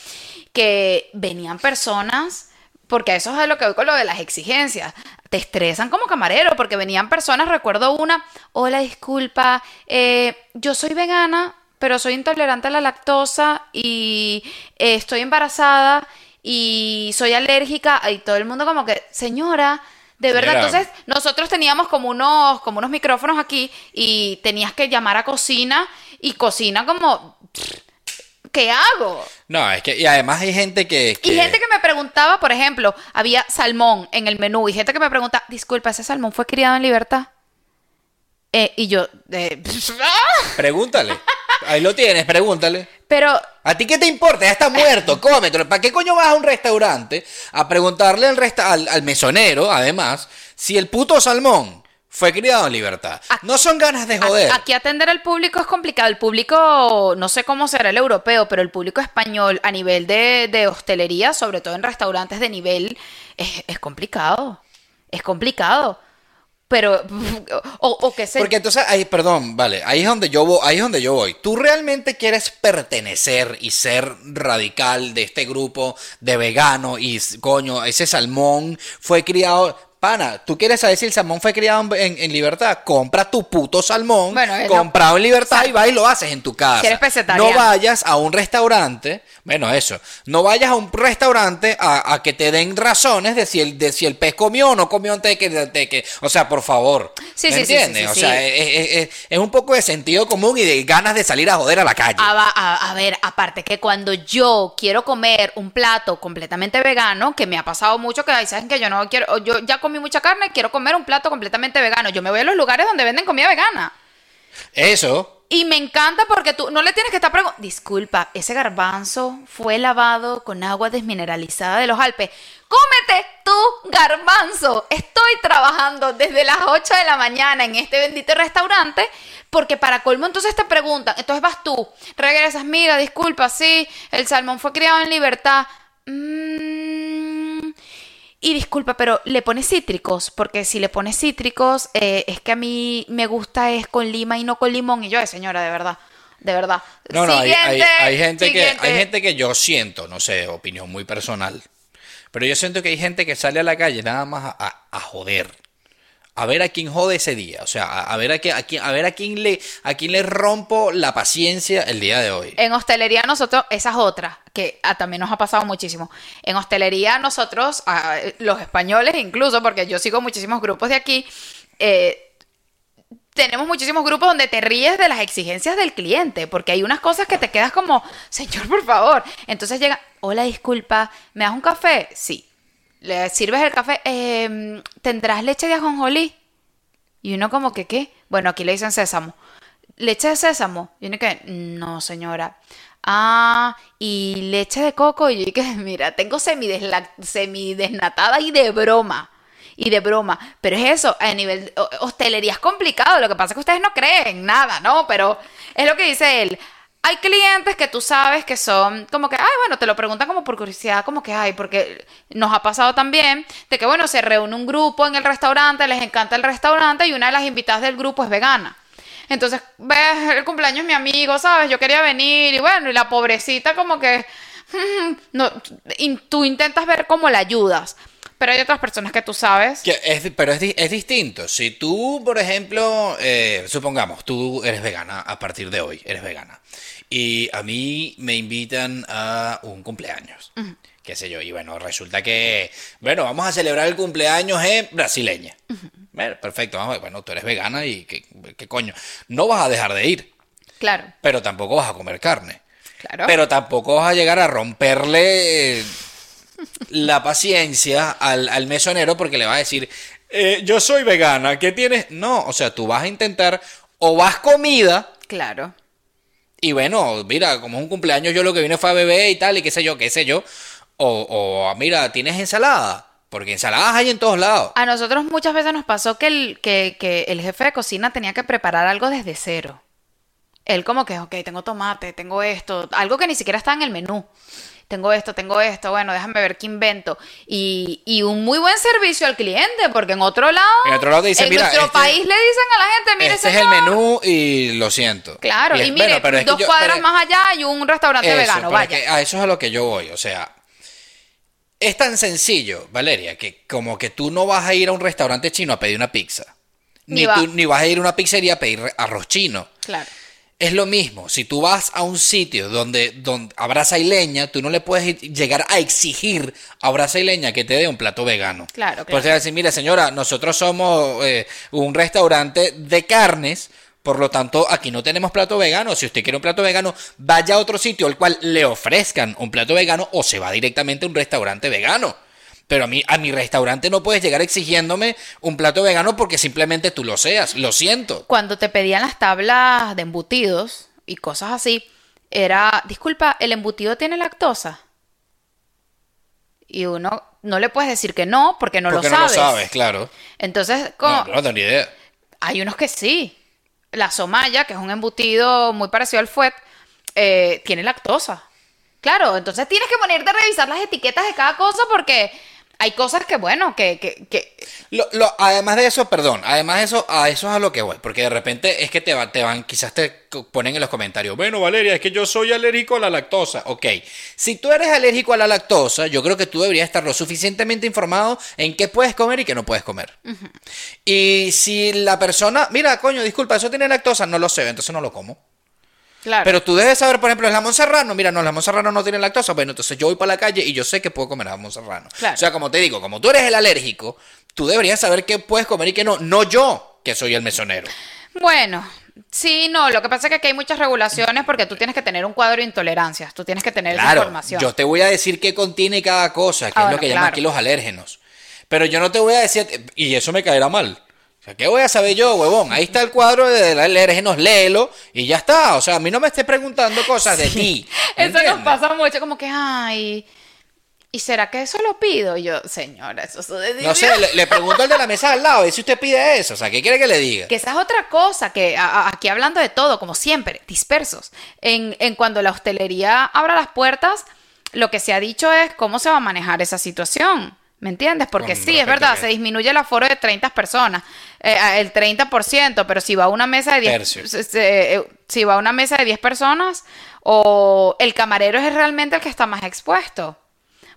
[SPEAKER 2] que venían personas porque eso es a lo que voy con lo de las exigencias. Te estresan como camarero, porque venían personas, recuerdo una, hola, disculpa, eh, yo soy vegana, pero soy intolerante a la lactosa y eh, estoy embarazada y soy alérgica y todo el mundo como que, señora, de verdad, entonces nosotros teníamos como unos, como unos micrófonos aquí y tenías que llamar a cocina y cocina como... ¿qué hago?
[SPEAKER 1] No, es que, y además hay gente que,
[SPEAKER 2] Y gente que me preguntaba, por ejemplo, había salmón en el menú y gente que me pregunta, disculpa, ¿ese salmón fue criado en libertad? Eh, y yo, eh,
[SPEAKER 1] Pregúntale. Ahí lo tienes, pregúntale.
[SPEAKER 2] pero
[SPEAKER 1] ¿A ti qué te importa? Ya está muerto, cómetelo. ¿Para qué coño vas a un restaurante a preguntarle al, resta- al, al mesonero, además, si el puto salmón fue criado en libertad? No son ganas de joder.
[SPEAKER 2] Aquí atender al público es complicado. El público, no sé cómo será el europeo, pero el público español a nivel de, de hostelería, sobre todo en restaurantes de nivel, es, es complicado. Es complicado. Pero, o, o qué sé
[SPEAKER 1] Porque entonces, ahí, perdón, vale, ahí es donde yo voy, ahí es donde yo voy. ¿Tú realmente quieres pertenecer y ser radical de este grupo de vegano y coño, ese salmón fue criado? Pana, ¿tú quieres saber si el salmón fue criado en, en- libertad? Compra tu puto salmón,
[SPEAKER 2] Bueno, no-
[SPEAKER 1] comprado en libertad y vas y lo haces en tu casa.
[SPEAKER 2] Si eres.
[SPEAKER 1] No vayas a un restaurante, bueno, eso, no vayas a un restaurante a, a que te den razones de si el, de si el pez comió o no comió antes de que, de que- o sea, por favor.
[SPEAKER 2] Sí,
[SPEAKER 1] ¿me
[SPEAKER 2] sí, sí,
[SPEAKER 1] entiendes?
[SPEAKER 2] sí,
[SPEAKER 1] o sea, es, es- es- un poco de sentido común y de ganas de salir a joder a la calle.
[SPEAKER 2] A, va- a- a ver, aparte que cuando yo quiero comer un plato completamente vegano, que me ha pasado mucho que, ay, saben que yo no quiero, yo ya comí mucha carne, quiero comer un plato completamente vegano. Yo me voy a los lugares donde venden comida vegana.
[SPEAKER 1] Eso,
[SPEAKER 2] Y me encanta porque tú no le tienes que estar preguntando, disculpa, ese garbanzo fue lavado con agua desmineralizada de los Alpes. Cómete tu garbanzo. Estoy trabajando desde las 8 de la mañana en este bendito restaurante porque para colmo entonces te preguntan, entonces vas tú, regresas, mira, disculpa, sí, el salmón fue criado en libertad. Mm, y disculpa, pero le pones cítricos, porque si le pones cítricos, eh, es que a mí me gusta es con lima y no con limón. Y yo, "Ay, señora, de verdad, de verdad.
[SPEAKER 1] no, no, hay, hay- hay gente que, hay gente que yo siento, no sé, opinión muy personal, pero yo siento que hay gente que sale a la calle nada más a, a- a joder. A ver a quién jode ese día, o sea, a, ver a, qué- a quién, a ver a quién le, a quién le rompo la paciencia el día de hoy.
[SPEAKER 2] En hostelería nosotros, esa es otra, que ah, también nos ha pasado muchísimo. En hostelería nosotros, ah, los españoles incluso, porque yo sigo muchísimos grupos de aquí, eh, tenemos muchísimos grupos donde te ríes de las exigencias del cliente, porque hay unas cosas que te quedas como, señor, por favor. Entonces llega, hola, disculpa, ¿me das un café? Sí. ¿Le sirves el café? "Em, ¿Tendrás leche de ajonjolí? Y uno como que, ¿qué? Bueno, aquí le dicen sésamo. ¿Leche de sésamo? Y uno que, no, señora. Ah, y leche de coco. Y yo que, mira, tengo semidesnatada y de broma. Y de broma. Pero es eso, a nivel hostelería es complicado. Lo que pasa es que ustedes no creen nada, ¿no? Pero es lo que dice él. Hay clientes que tú sabes que son como que, ay, bueno, te lo preguntan como por curiosidad, como que, ay, porque nos ha pasado también de que, bueno, se reúne un grupo en el restaurante, les encanta el restaurante y una de las invitadas del grupo es vegana. Entonces, ves, el cumpleaños es mi amigo, ¿sabes? Yo quería venir y bueno, y la pobrecita como que, no, y tú intentas ver cómo la ayudas. Pero hay otras personas que tú sabes.
[SPEAKER 1] Que es- pero es, es distinto. Si tú, por ejemplo, eh, supongamos, tú eres vegana a partir de hoy, eres vegana. Y a mí me invitan a un cumpleaños. Qué sé yo. Y bueno, resulta que, bueno, vamos a celebrar el cumpleaños en brasileña. Bueno, perfecto. vamos, bueno, tú eres vegana y qué, qué coño. No vas a dejar de ir,
[SPEAKER 2] Claro,
[SPEAKER 1] pero tampoco vas a comer carne.
[SPEAKER 2] claro.
[SPEAKER 1] Pero tampoco vas a llegar a romperle la paciencia al, al mesonero porque le va a decir, "Eh, yo soy vegana, ¿qué tienes? No, o sea, tú vas a intentar o vas comida
[SPEAKER 2] claro.
[SPEAKER 1] y bueno, mira, como es un cumpleaños yo lo que vine fue a beber y tal y qué sé yo, qué sé yo. O, o mira, tienes ensalada, porque ensaladas hay en todos lados.
[SPEAKER 2] A nosotros muchas veces nos pasó que el, que, que el jefe de cocina tenía que preparar algo desde cero. Él como que, ok, tengo tomate, tengo esto, algo que ni siquiera está en el menú. Tengo esto, tengo esto, bueno, déjame ver qué invento. Y, y un muy buen servicio al cliente, porque en otro lado,
[SPEAKER 1] En otro lado dicen,
[SPEAKER 2] en
[SPEAKER 1] "Mira,
[SPEAKER 2] nuestro
[SPEAKER 1] este-
[SPEAKER 2] país le dicen a la gente, mire,
[SPEAKER 1] Este es el
[SPEAKER 2] señor".
[SPEAKER 1] menú y lo siento.
[SPEAKER 2] Claro,
[SPEAKER 1] es-
[SPEAKER 2] y mire,
[SPEAKER 1] bueno, pero es que
[SPEAKER 2] dos
[SPEAKER 1] yo-
[SPEAKER 2] cuadras
[SPEAKER 1] pero-
[SPEAKER 2] más allá hay un restaurante
[SPEAKER 1] Eso,
[SPEAKER 2] vegano,
[SPEAKER 1] es
[SPEAKER 2] vaya.
[SPEAKER 1] que a eso es a lo que yo voy. O sea, es tan sencillo, Valeria, que como que tú no vas a ir a un restaurante chino a pedir una pizza.
[SPEAKER 2] Ni
[SPEAKER 1] Ni,
[SPEAKER 2] va.
[SPEAKER 1] tú, ni vas a ir a una pizzería a pedir arroz chino.
[SPEAKER 2] Claro.
[SPEAKER 1] Es lo mismo. Si tú vas a un sitio donde, donde y leña, tú no le puedes llegar a exigir a brasa y leña que te dé un plato vegano.
[SPEAKER 2] Claro, claro.
[SPEAKER 1] A decir, mira señora, nosotros somos eh, un restaurante de carnes. Por lo tanto, aquí no tenemos plato vegano. Si usted quiere un plato vegano, vaya a otro sitio al cual le ofrezcan un plato vegano o se va directamente a un restaurante vegano. Pero a mí, a mi restaurante no puedes llegar exigiéndome un plato vegano porque simplemente tú lo seas. Lo siento.
[SPEAKER 2] Cuando te pedían las tablas de embutidos y cosas así, era, disculpa, ¿el embutido tiene lactosa? Y uno no le puedes decir que no porque no
[SPEAKER 1] porque
[SPEAKER 2] lo
[SPEAKER 1] no
[SPEAKER 2] sabes.
[SPEAKER 1] lo sabes, claro.
[SPEAKER 2] Entonces, como,
[SPEAKER 1] No, no tengo ni idea.
[SPEAKER 2] hay unos que sí. La somaya, que es un embutido muy parecido al fuet, eh, tiene lactosa. Claro, entonces tienes que ponerte a revisar las etiquetas de cada cosa porque hay cosas que, bueno, que, que, que
[SPEAKER 1] Lo, lo- además de eso, perdón, además de eso, a eso es a lo que voy, porque de repente es que te, va- te van, quizás te ponen en los comentarios, bueno, Valeria, es que yo soy alérgico a la lactosa. Ok, si tú eres alérgico a la lactosa, yo creo que tú deberías estar lo suficientemente informado en qué puedes comer y qué no puedes comer. Y si la persona, mira, coño, disculpa, eso tiene lactosa, no lo sé, entonces no lo como.
[SPEAKER 2] Claro.
[SPEAKER 1] Pero tú debes saber, por ejemplo, el jamón serrano. Mira, no, el jamón serrano no tiene lactosa. Bueno, entonces yo voy para la calle y yo sé que puedo comer jamón serrano.
[SPEAKER 2] Claro.
[SPEAKER 1] O sea, como te digo, como tú eres el alérgico, tú deberías saber qué puedes comer y qué no. No yo, que soy el mesonero.
[SPEAKER 2] Bueno, sí, no, lo que pasa es que aquí hay muchas regulaciones porque tú tienes que tener un cuadro de intolerancias, tú tienes que tener esa
[SPEAKER 1] Claro,
[SPEAKER 2] información.
[SPEAKER 1] yo te voy a decir qué contiene cada cosa, que
[SPEAKER 2] Ah,
[SPEAKER 1] es
[SPEAKER 2] bueno,
[SPEAKER 1] lo que llaman aquí los alérgenos. Pero yo no te voy a decir, y eso me caerá mal. O sea, ¿qué voy a saber yo, huevón? Ahí está el cuadro de alérgenos, léelo y ya está. O sea, a mí no me estés preguntando cosas de ti. ¿me
[SPEAKER 2] Eso nos pasa mucho, como que, ay, ¿y será que eso lo pido? Y yo, señora, eso es
[SPEAKER 1] No sé, le, le pregunto al de la mesa al lado, y si usted pide eso, o sea, ¿qué quiere que le diga?
[SPEAKER 2] Que esa es otra cosa, que a- aquí hablando de todo, como siempre, dispersos. En, en cuando la hostelería abra las puertas, lo que se ha dicho es cómo se va a manejar esa situación. ¿Me entiendes? Porque
[SPEAKER 1] Con
[SPEAKER 2] sí, es verdad, se disminuye el aforo de 30 personas, eh, el 30%, pero si va a una mesa de 10,
[SPEAKER 1] Tercio.
[SPEAKER 2] se- se- eh, si va a una mesa de 10 personas, o el camarero es realmente el que está más expuesto.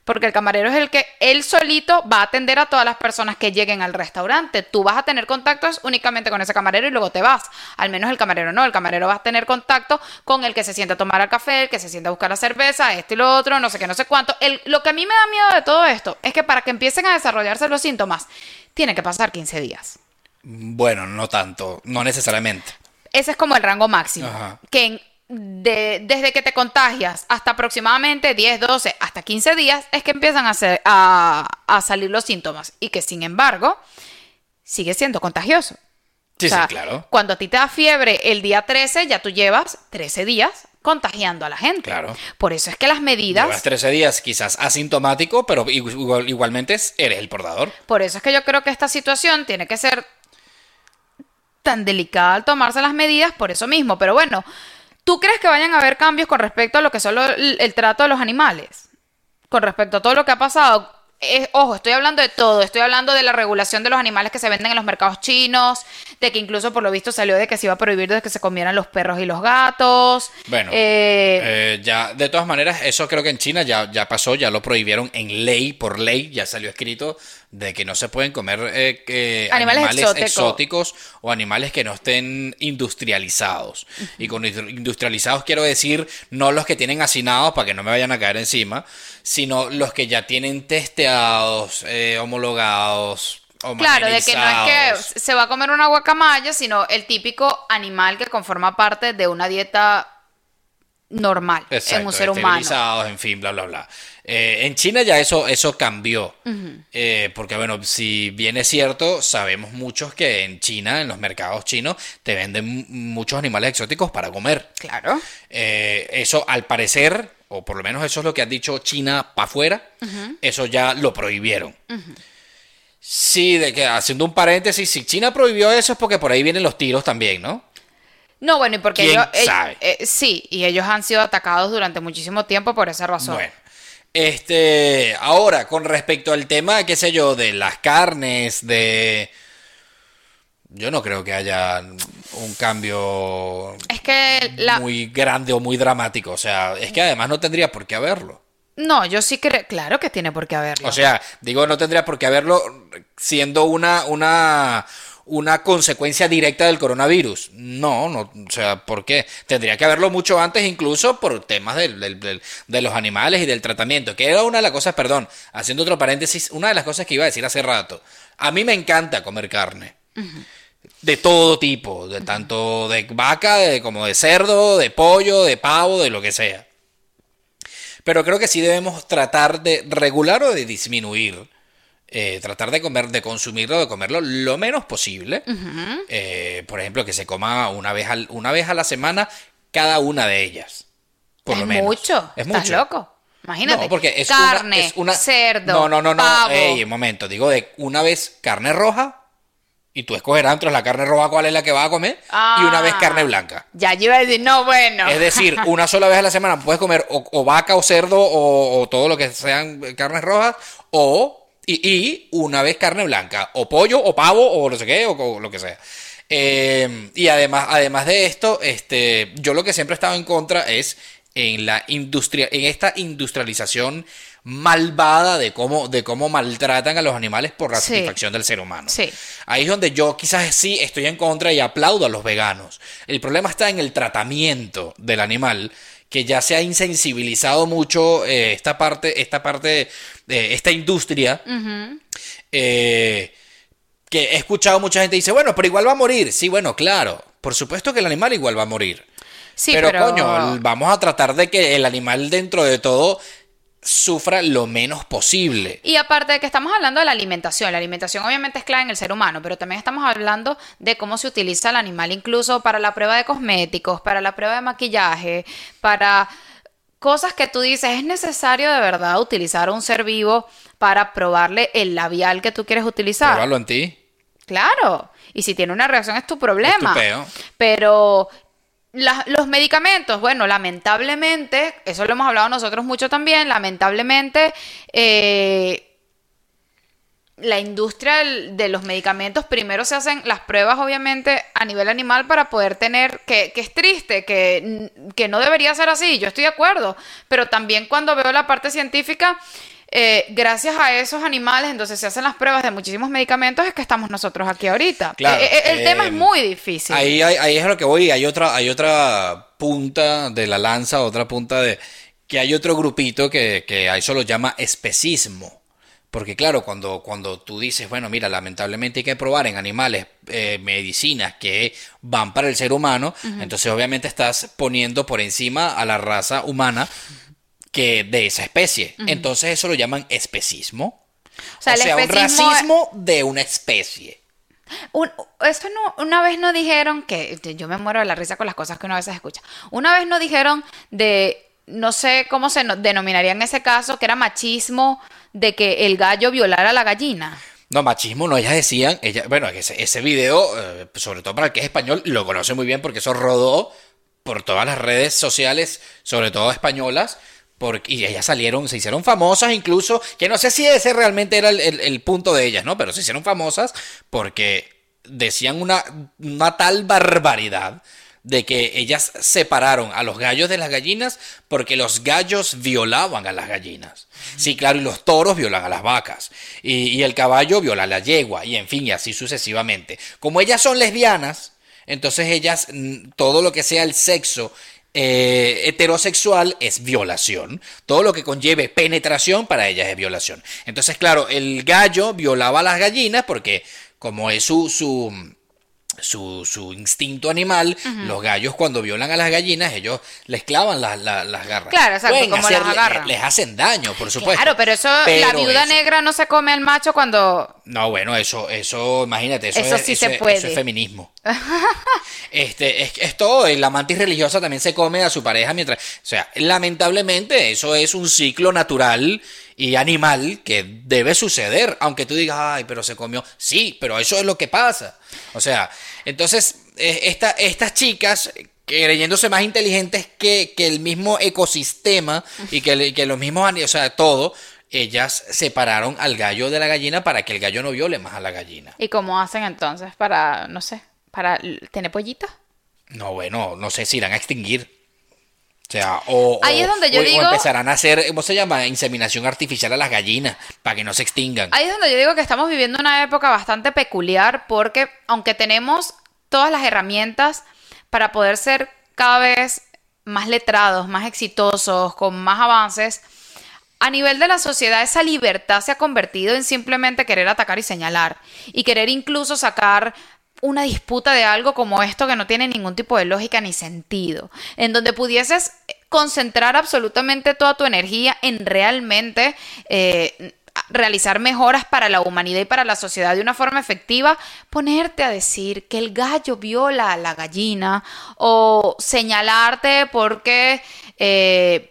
[SPEAKER 2] Porque el camarero es el que él solito va a atender a todas las personas que lleguen al restaurante. Tú vas a tener contactos únicamente con ese camarero y luego te vas. Al menos el camarero no. El camarero va a tener contacto con el que se sienta a tomar el café, el que se sienta a buscar la cerveza, esto y lo otro, no sé qué, no sé cuánto. El- lo que a mí me da miedo de todo esto es que para que empiecen a desarrollarse los síntomas, tiene que pasar 15 días.
[SPEAKER 1] Bueno, no tanto, no necesariamente.
[SPEAKER 2] Ese es como el rango máximo.
[SPEAKER 1] Ajá.
[SPEAKER 2] Que en- de- desde que te contagias hasta aproximadamente 10, 12, hasta 15 días es que empiezan a, a, a salir los síntomas. Y que sin embargo, sigue siendo contagioso.
[SPEAKER 1] Sí,
[SPEAKER 2] O sea,
[SPEAKER 1] sí, claro.
[SPEAKER 2] Cuando a ti te da fiebre el día 13, ya tú llevas 13 días contagiando a la gente.
[SPEAKER 1] Claro.
[SPEAKER 2] Por eso es que las medidas,
[SPEAKER 1] Llevas 13 días quizás asintomático, pero igual- igualmente es- eres el portador.
[SPEAKER 2] por eso es que yo creo que esta situación tiene que ser tan delicada al tomarse las medidas por eso mismo. Pero bueno, ¿tú crees que vayan a haber cambios con respecto a lo que son lo- el, trato de los animales? Con respecto a todo lo que ha pasado. Eh, ojo, estoy hablando de todo. Estoy hablando de la regulación de los animales que se venden en los mercados chinos, de que incluso por lo visto salió de que se iba a prohibir de que se comieran los perros y los gatos.
[SPEAKER 1] Bueno,
[SPEAKER 2] Eh,
[SPEAKER 1] eh, ya, de todas maneras, eso creo que en China ya, ya pasó, ya lo prohibieron en ley, por ley, ya salió escrito de que no se pueden comer eh,
[SPEAKER 2] Animales
[SPEAKER 1] animales,
[SPEAKER 2] exóticos.
[SPEAKER 1] o animales que no estén industrializados. Y con industri- industrializados quiero decir no los que tienen hacinados para que no me vayan a caer encima, sino los que ya tienen testeados, eh,
[SPEAKER 2] Claro, de que no es que se va a comer una guacamaya, sino el típico animal que conforma parte de una dieta normal en un ser humano.
[SPEAKER 1] en fin, bla, bla, bla. Eh, en China ya eso, eso cambió. Eh, porque, bueno, si bien es cierto, sabemos muchos que en China, en los mercados chinos, te venden muchos animales exóticos para comer.
[SPEAKER 2] Claro.
[SPEAKER 1] Eh, eso, al parecer, o por lo menos eso es lo que ha dicho China para afuera, eso ya lo prohibieron. Sí, de que haciendo un paréntesis, si China prohibió eso es porque por ahí vienen los tiros también, ¿no?
[SPEAKER 2] No, bueno, y porque
[SPEAKER 1] ¿Quién
[SPEAKER 2] ellos, eh, eh, sí, y ellos han sido atacados durante muchísimo tiempo por esa razón.
[SPEAKER 1] Bueno, este, ahora, con respecto al tema, qué sé yo, de las carnes, de... Yo no creo que haya un cambio
[SPEAKER 2] Es que la...
[SPEAKER 1] muy grande o muy dramático. O sea, es que además no tendría por qué haberlo.
[SPEAKER 2] No, yo sí creo... Claro que tiene por qué haberlo.
[SPEAKER 1] O sea, digo, no tendría por qué haberlo siendo una, una, una consecuencia directa del coronavirus. No, no, o sea, ¿por qué? Tendría que haberlo mucho antes, incluso por temas del, del- del- de los animales y del tratamiento, que era una de las cosas, perdón, haciendo otro paréntesis, una de las cosas que iba a decir hace rato. A mí me encanta comer carne. de todo tipo, de tanto de vaca de- como de cerdo, de pollo, de pavo, de lo que sea. Pero creo que sí debemos tratar de regular o de disminuir. eh, tratar de comer, de consumirlo, de comerlo lo menos posible. Eh, por ejemplo, que se coma una vez, al- una vez a la semana cada una de ellas. Por
[SPEAKER 2] es
[SPEAKER 1] lo menos.
[SPEAKER 2] mucho.
[SPEAKER 1] Es
[SPEAKER 2] ¿Estás
[SPEAKER 1] mucho.
[SPEAKER 2] loco? Imagínate.
[SPEAKER 1] No, porque es una-
[SPEAKER 2] Carne,
[SPEAKER 1] es una,
[SPEAKER 2] cerdo,
[SPEAKER 1] No, no, no, no.
[SPEAKER 2] pavo.
[SPEAKER 1] Ey, un momento. Digo de una vez carne roja y tú escogerás entre la carne roja cuál es la que vas a comer y una vez
[SPEAKER 2] Ah.
[SPEAKER 1] carne blanca.
[SPEAKER 2] Ya yo iba a decir, no, bueno.
[SPEAKER 1] Es decir, una sola vez a la semana puedes comer o, o vaca o cerdo o, o todo lo que sean carnes rojas o y, y una vez carne blanca o pollo o pavo o no sé qué o, o lo que sea. Eh, y además, además de esto, este, yo lo que siempre he estado en contra es en la industria, en esta industrialización malvada de cómo, de cómo maltratan a los animales por la
[SPEAKER 2] Sí.
[SPEAKER 1] satisfacción del ser humano.
[SPEAKER 2] Sí.
[SPEAKER 1] Ahí es donde yo quizás sí estoy en contra y aplaudo a los veganos. El problema está en el tratamiento del animal, que ya se ha insensibilizado mucho eh, esta parte, esta parte, de esta industria. eh, que he escuchado mucha gente dice, bueno, pero igual va a morir. Sí, bueno, claro. Por supuesto que el animal igual va a morir.
[SPEAKER 2] Sí,
[SPEAKER 1] pero,
[SPEAKER 2] pero,
[SPEAKER 1] coño, vamos a tratar de que el animal dentro de todo sufra lo menos posible.
[SPEAKER 2] Y aparte de que estamos hablando de la alimentación, la alimentación obviamente es clave en el ser humano, pero también estamos hablando de cómo se utiliza el animal incluso para la prueba de cosméticos, para la prueba de maquillaje, para cosas que tú dices, es necesario de verdad utilizar a un ser vivo para probarle el labial que tú quieres utilizar.
[SPEAKER 1] Pruébalo en ti.
[SPEAKER 2] Claro. Y si tiene una reacción es tu problema.
[SPEAKER 1] Es tu peo.
[SPEAKER 2] Pero los medicamentos, bueno, lamentablemente, eso lo hemos hablado nosotros mucho también, lamentablemente, eh, la industria de los medicamentos, primero se hacen las pruebas, obviamente, a nivel animal para poder tener, que, que es triste, que, que no debería ser así, yo estoy de acuerdo, pero también cuando veo la parte científica, eh, gracias a esos animales, entonces se hacen las pruebas de muchísimos medicamentos, es que estamos nosotros aquí ahorita.
[SPEAKER 1] Claro,
[SPEAKER 2] Eh, eh, el
[SPEAKER 1] eh,
[SPEAKER 2] tema es muy difícil.
[SPEAKER 1] Ahí, ahí, ahí es a lo que voy. Hay otra, hay otra punta de la lanza, otra punta de. que hay otro grupito que, que a eso lo llama especismo. Porque claro, cuando, cuando tú dices, bueno, mira, lamentablemente hay que probar en animales eh, medicinas que van para el ser humano, entonces obviamente estás poniendo por encima a la raza humana que de esa especie. Entonces eso lo llaman especismo.
[SPEAKER 2] O sea,
[SPEAKER 1] un racismo de una especie.
[SPEAKER 2] Un- eso no, una vez nos dijeron que yo me muero de la risa con las cosas que uno a veces escucha. Una vez nos dijeron de no sé cómo se no- denominaría en ese caso, que era machismo de que el gallo violara a la gallina.
[SPEAKER 1] No, machismo no, ellas decían, ella, bueno, ese, ese video, eh, sobre todo para el que es español, lo conoce muy bien porque eso rodó por todas las redes sociales, sobre todo españolas, porque, y ellas salieron, se hicieron famosas incluso, que no sé si ese realmente era el, el- el punto de ellas, ¿no? Pero se hicieron famosas porque decían una, una tal barbaridad de que ellas separaron a los gallos de las gallinas porque los gallos violaban a las gallinas. Sí, claro, y los toros violan a las vacas. Y, y el caballo viola a la yegua. Y en fin, y así sucesivamente. Como ellas son lesbianas, entonces ellas, todo lo que sea el sexo eh, heterosexual es violación. Todo lo que conlleve penetración para ellas es violación. Entonces, claro, el gallo violaba a las gallinas porque como es su... su su, su instinto animal, los gallos cuando violan a las gallinas, ellos les clavan las, las, las garras.
[SPEAKER 2] Claro, exacto,
[SPEAKER 1] Pueden
[SPEAKER 2] como las agarran.
[SPEAKER 1] Les hacen daño, por supuesto.
[SPEAKER 2] Claro, pero eso, la viuda
[SPEAKER 1] eso-
[SPEAKER 2] negra no se come al macho cuando...
[SPEAKER 1] No, bueno, eso, eso, imagínate, eso,
[SPEAKER 2] Eso
[SPEAKER 1] es,
[SPEAKER 2] sí
[SPEAKER 1] eso
[SPEAKER 2] se
[SPEAKER 1] es-
[SPEAKER 2] puede.
[SPEAKER 1] eso es feminismo. este, es, es todo, la mantis religiosa también se come a su pareja mientras. O sea, lamentablemente, eso es un ciclo natural y animal que debe suceder. Aunque tú digas, ay, pero se comió. Sí, pero eso es lo que pasa. O sea, entonces, esta- estas chicas. Creyéndose más inteligentes que, que el mismo ecosistema y que, que los mismos, o sea, todo, ellas separaron al gallo de la gallina para que el gallo no viole más a la gallina.
[SPEAKER 2] ¿Y cómo hacen entonces para, no sé, para tener pollitos?
[SPEAKER 1] No, bueno, no sé si irán a extinguir. O sea, o,
[SPEAKER 2] Ahí es donde yo
[SPEAKER 1] o- o
[SPEAKER 2] digo-
[SPEAKER 1] empezarán a hacer, ¿cómo se llama? Inseminación artificial a las gallinas para que no se extingan.
[SPEAKER 2] Ahí es donde yo digo que estamos viviendo una época bastante peculiar porque aunque tenemos todas las herramientas para poder ser cada vez más letrados, más exitosos, con más avances, a nivel de la sociedad esa libertad se ha convertido en simplemente querer atacar y señalar y querer incluso sacar una disputa de algo como esto que no tiene ningún tipo de lógica ni sentido, en donde pudieses concentrar absolutamente toda tu energía en realmente eh, realizar mejoras para la humanidad y para la sociedad de una forma efectiva, ponerte a decir que el gallo viola a la gallina o señalarte porque... Eh,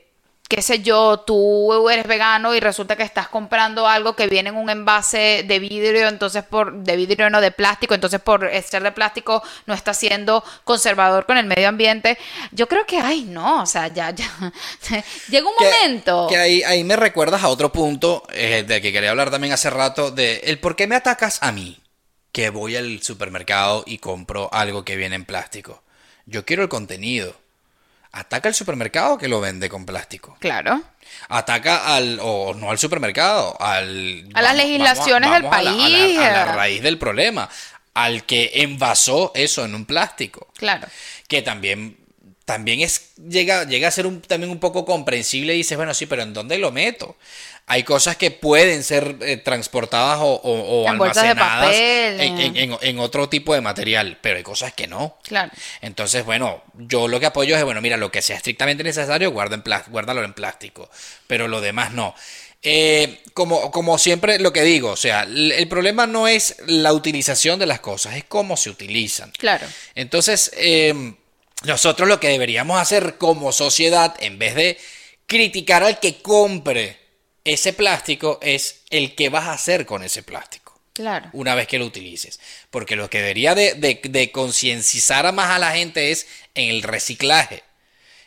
[SPEAKER 2] qué sé yo, tú eres vegano y resulta que estás comprando algo que viene en un envase de vidrio, entonces por, de vidrio no de plástico, entonces por ser de plástico no está siendo conservador con el medio ambiente. Yo creo que, ay, no, o sea, ya, ya, llega un momento.
[SPEAKER 1] Que ahí, ahí me recuerdas a otro punto eh, de que quería hablar también hace rato, de el por qué me atacas a mí, que voy al supermercado y compro algo que viene en plástico. Yo quiero el contenido ataca al supermercado que lo vende con plástico.
[SPEAKER 2] Claro.
[SPEAKER 1] Ataca al, o no al supermercado, al...
[SPEAKER 2] A las legislaciones del país.
[SPEAKER 1] A la, raíz del problema, al que envasó eso en un plástico.
[SPEAKER 2] Claro.
[SPEAKER 1] Que también también es llega llega a ser un, también un poco comprensible y dices, bueno, sí, pero ¿en dónde lo meto? hay cosas que pueden ser eh, transportadas o, almacenadas en, otro tipo de material, pero hay cosas que no.
[SPEAKER 2] Claro.
[SPEAKER 1] Entonces, bueno, yo lo que apoyo es, bueno, mira, lo que sea estrictamente necesario, guarda en guárdalo en plástico, pero lo demás no. Eh, como, como siempre lo que digo, o sea, el, problema no es la utilización de las cosas, es cómo se utilizan.
[SPEAKER 2] Claro.
[SPEAKER 1] Entonces, em, nosotros lo que deberíamos hacer como sociedad, en vez de criticar al que compre ese plástico es el que vas a hacer con ese plástico.
[SPEAKER 2] Claro.
[SPEAKER 1] Una vez que lo utilices. Porque lo que debería de, de, concienciar más a la gente es en el reciclaje.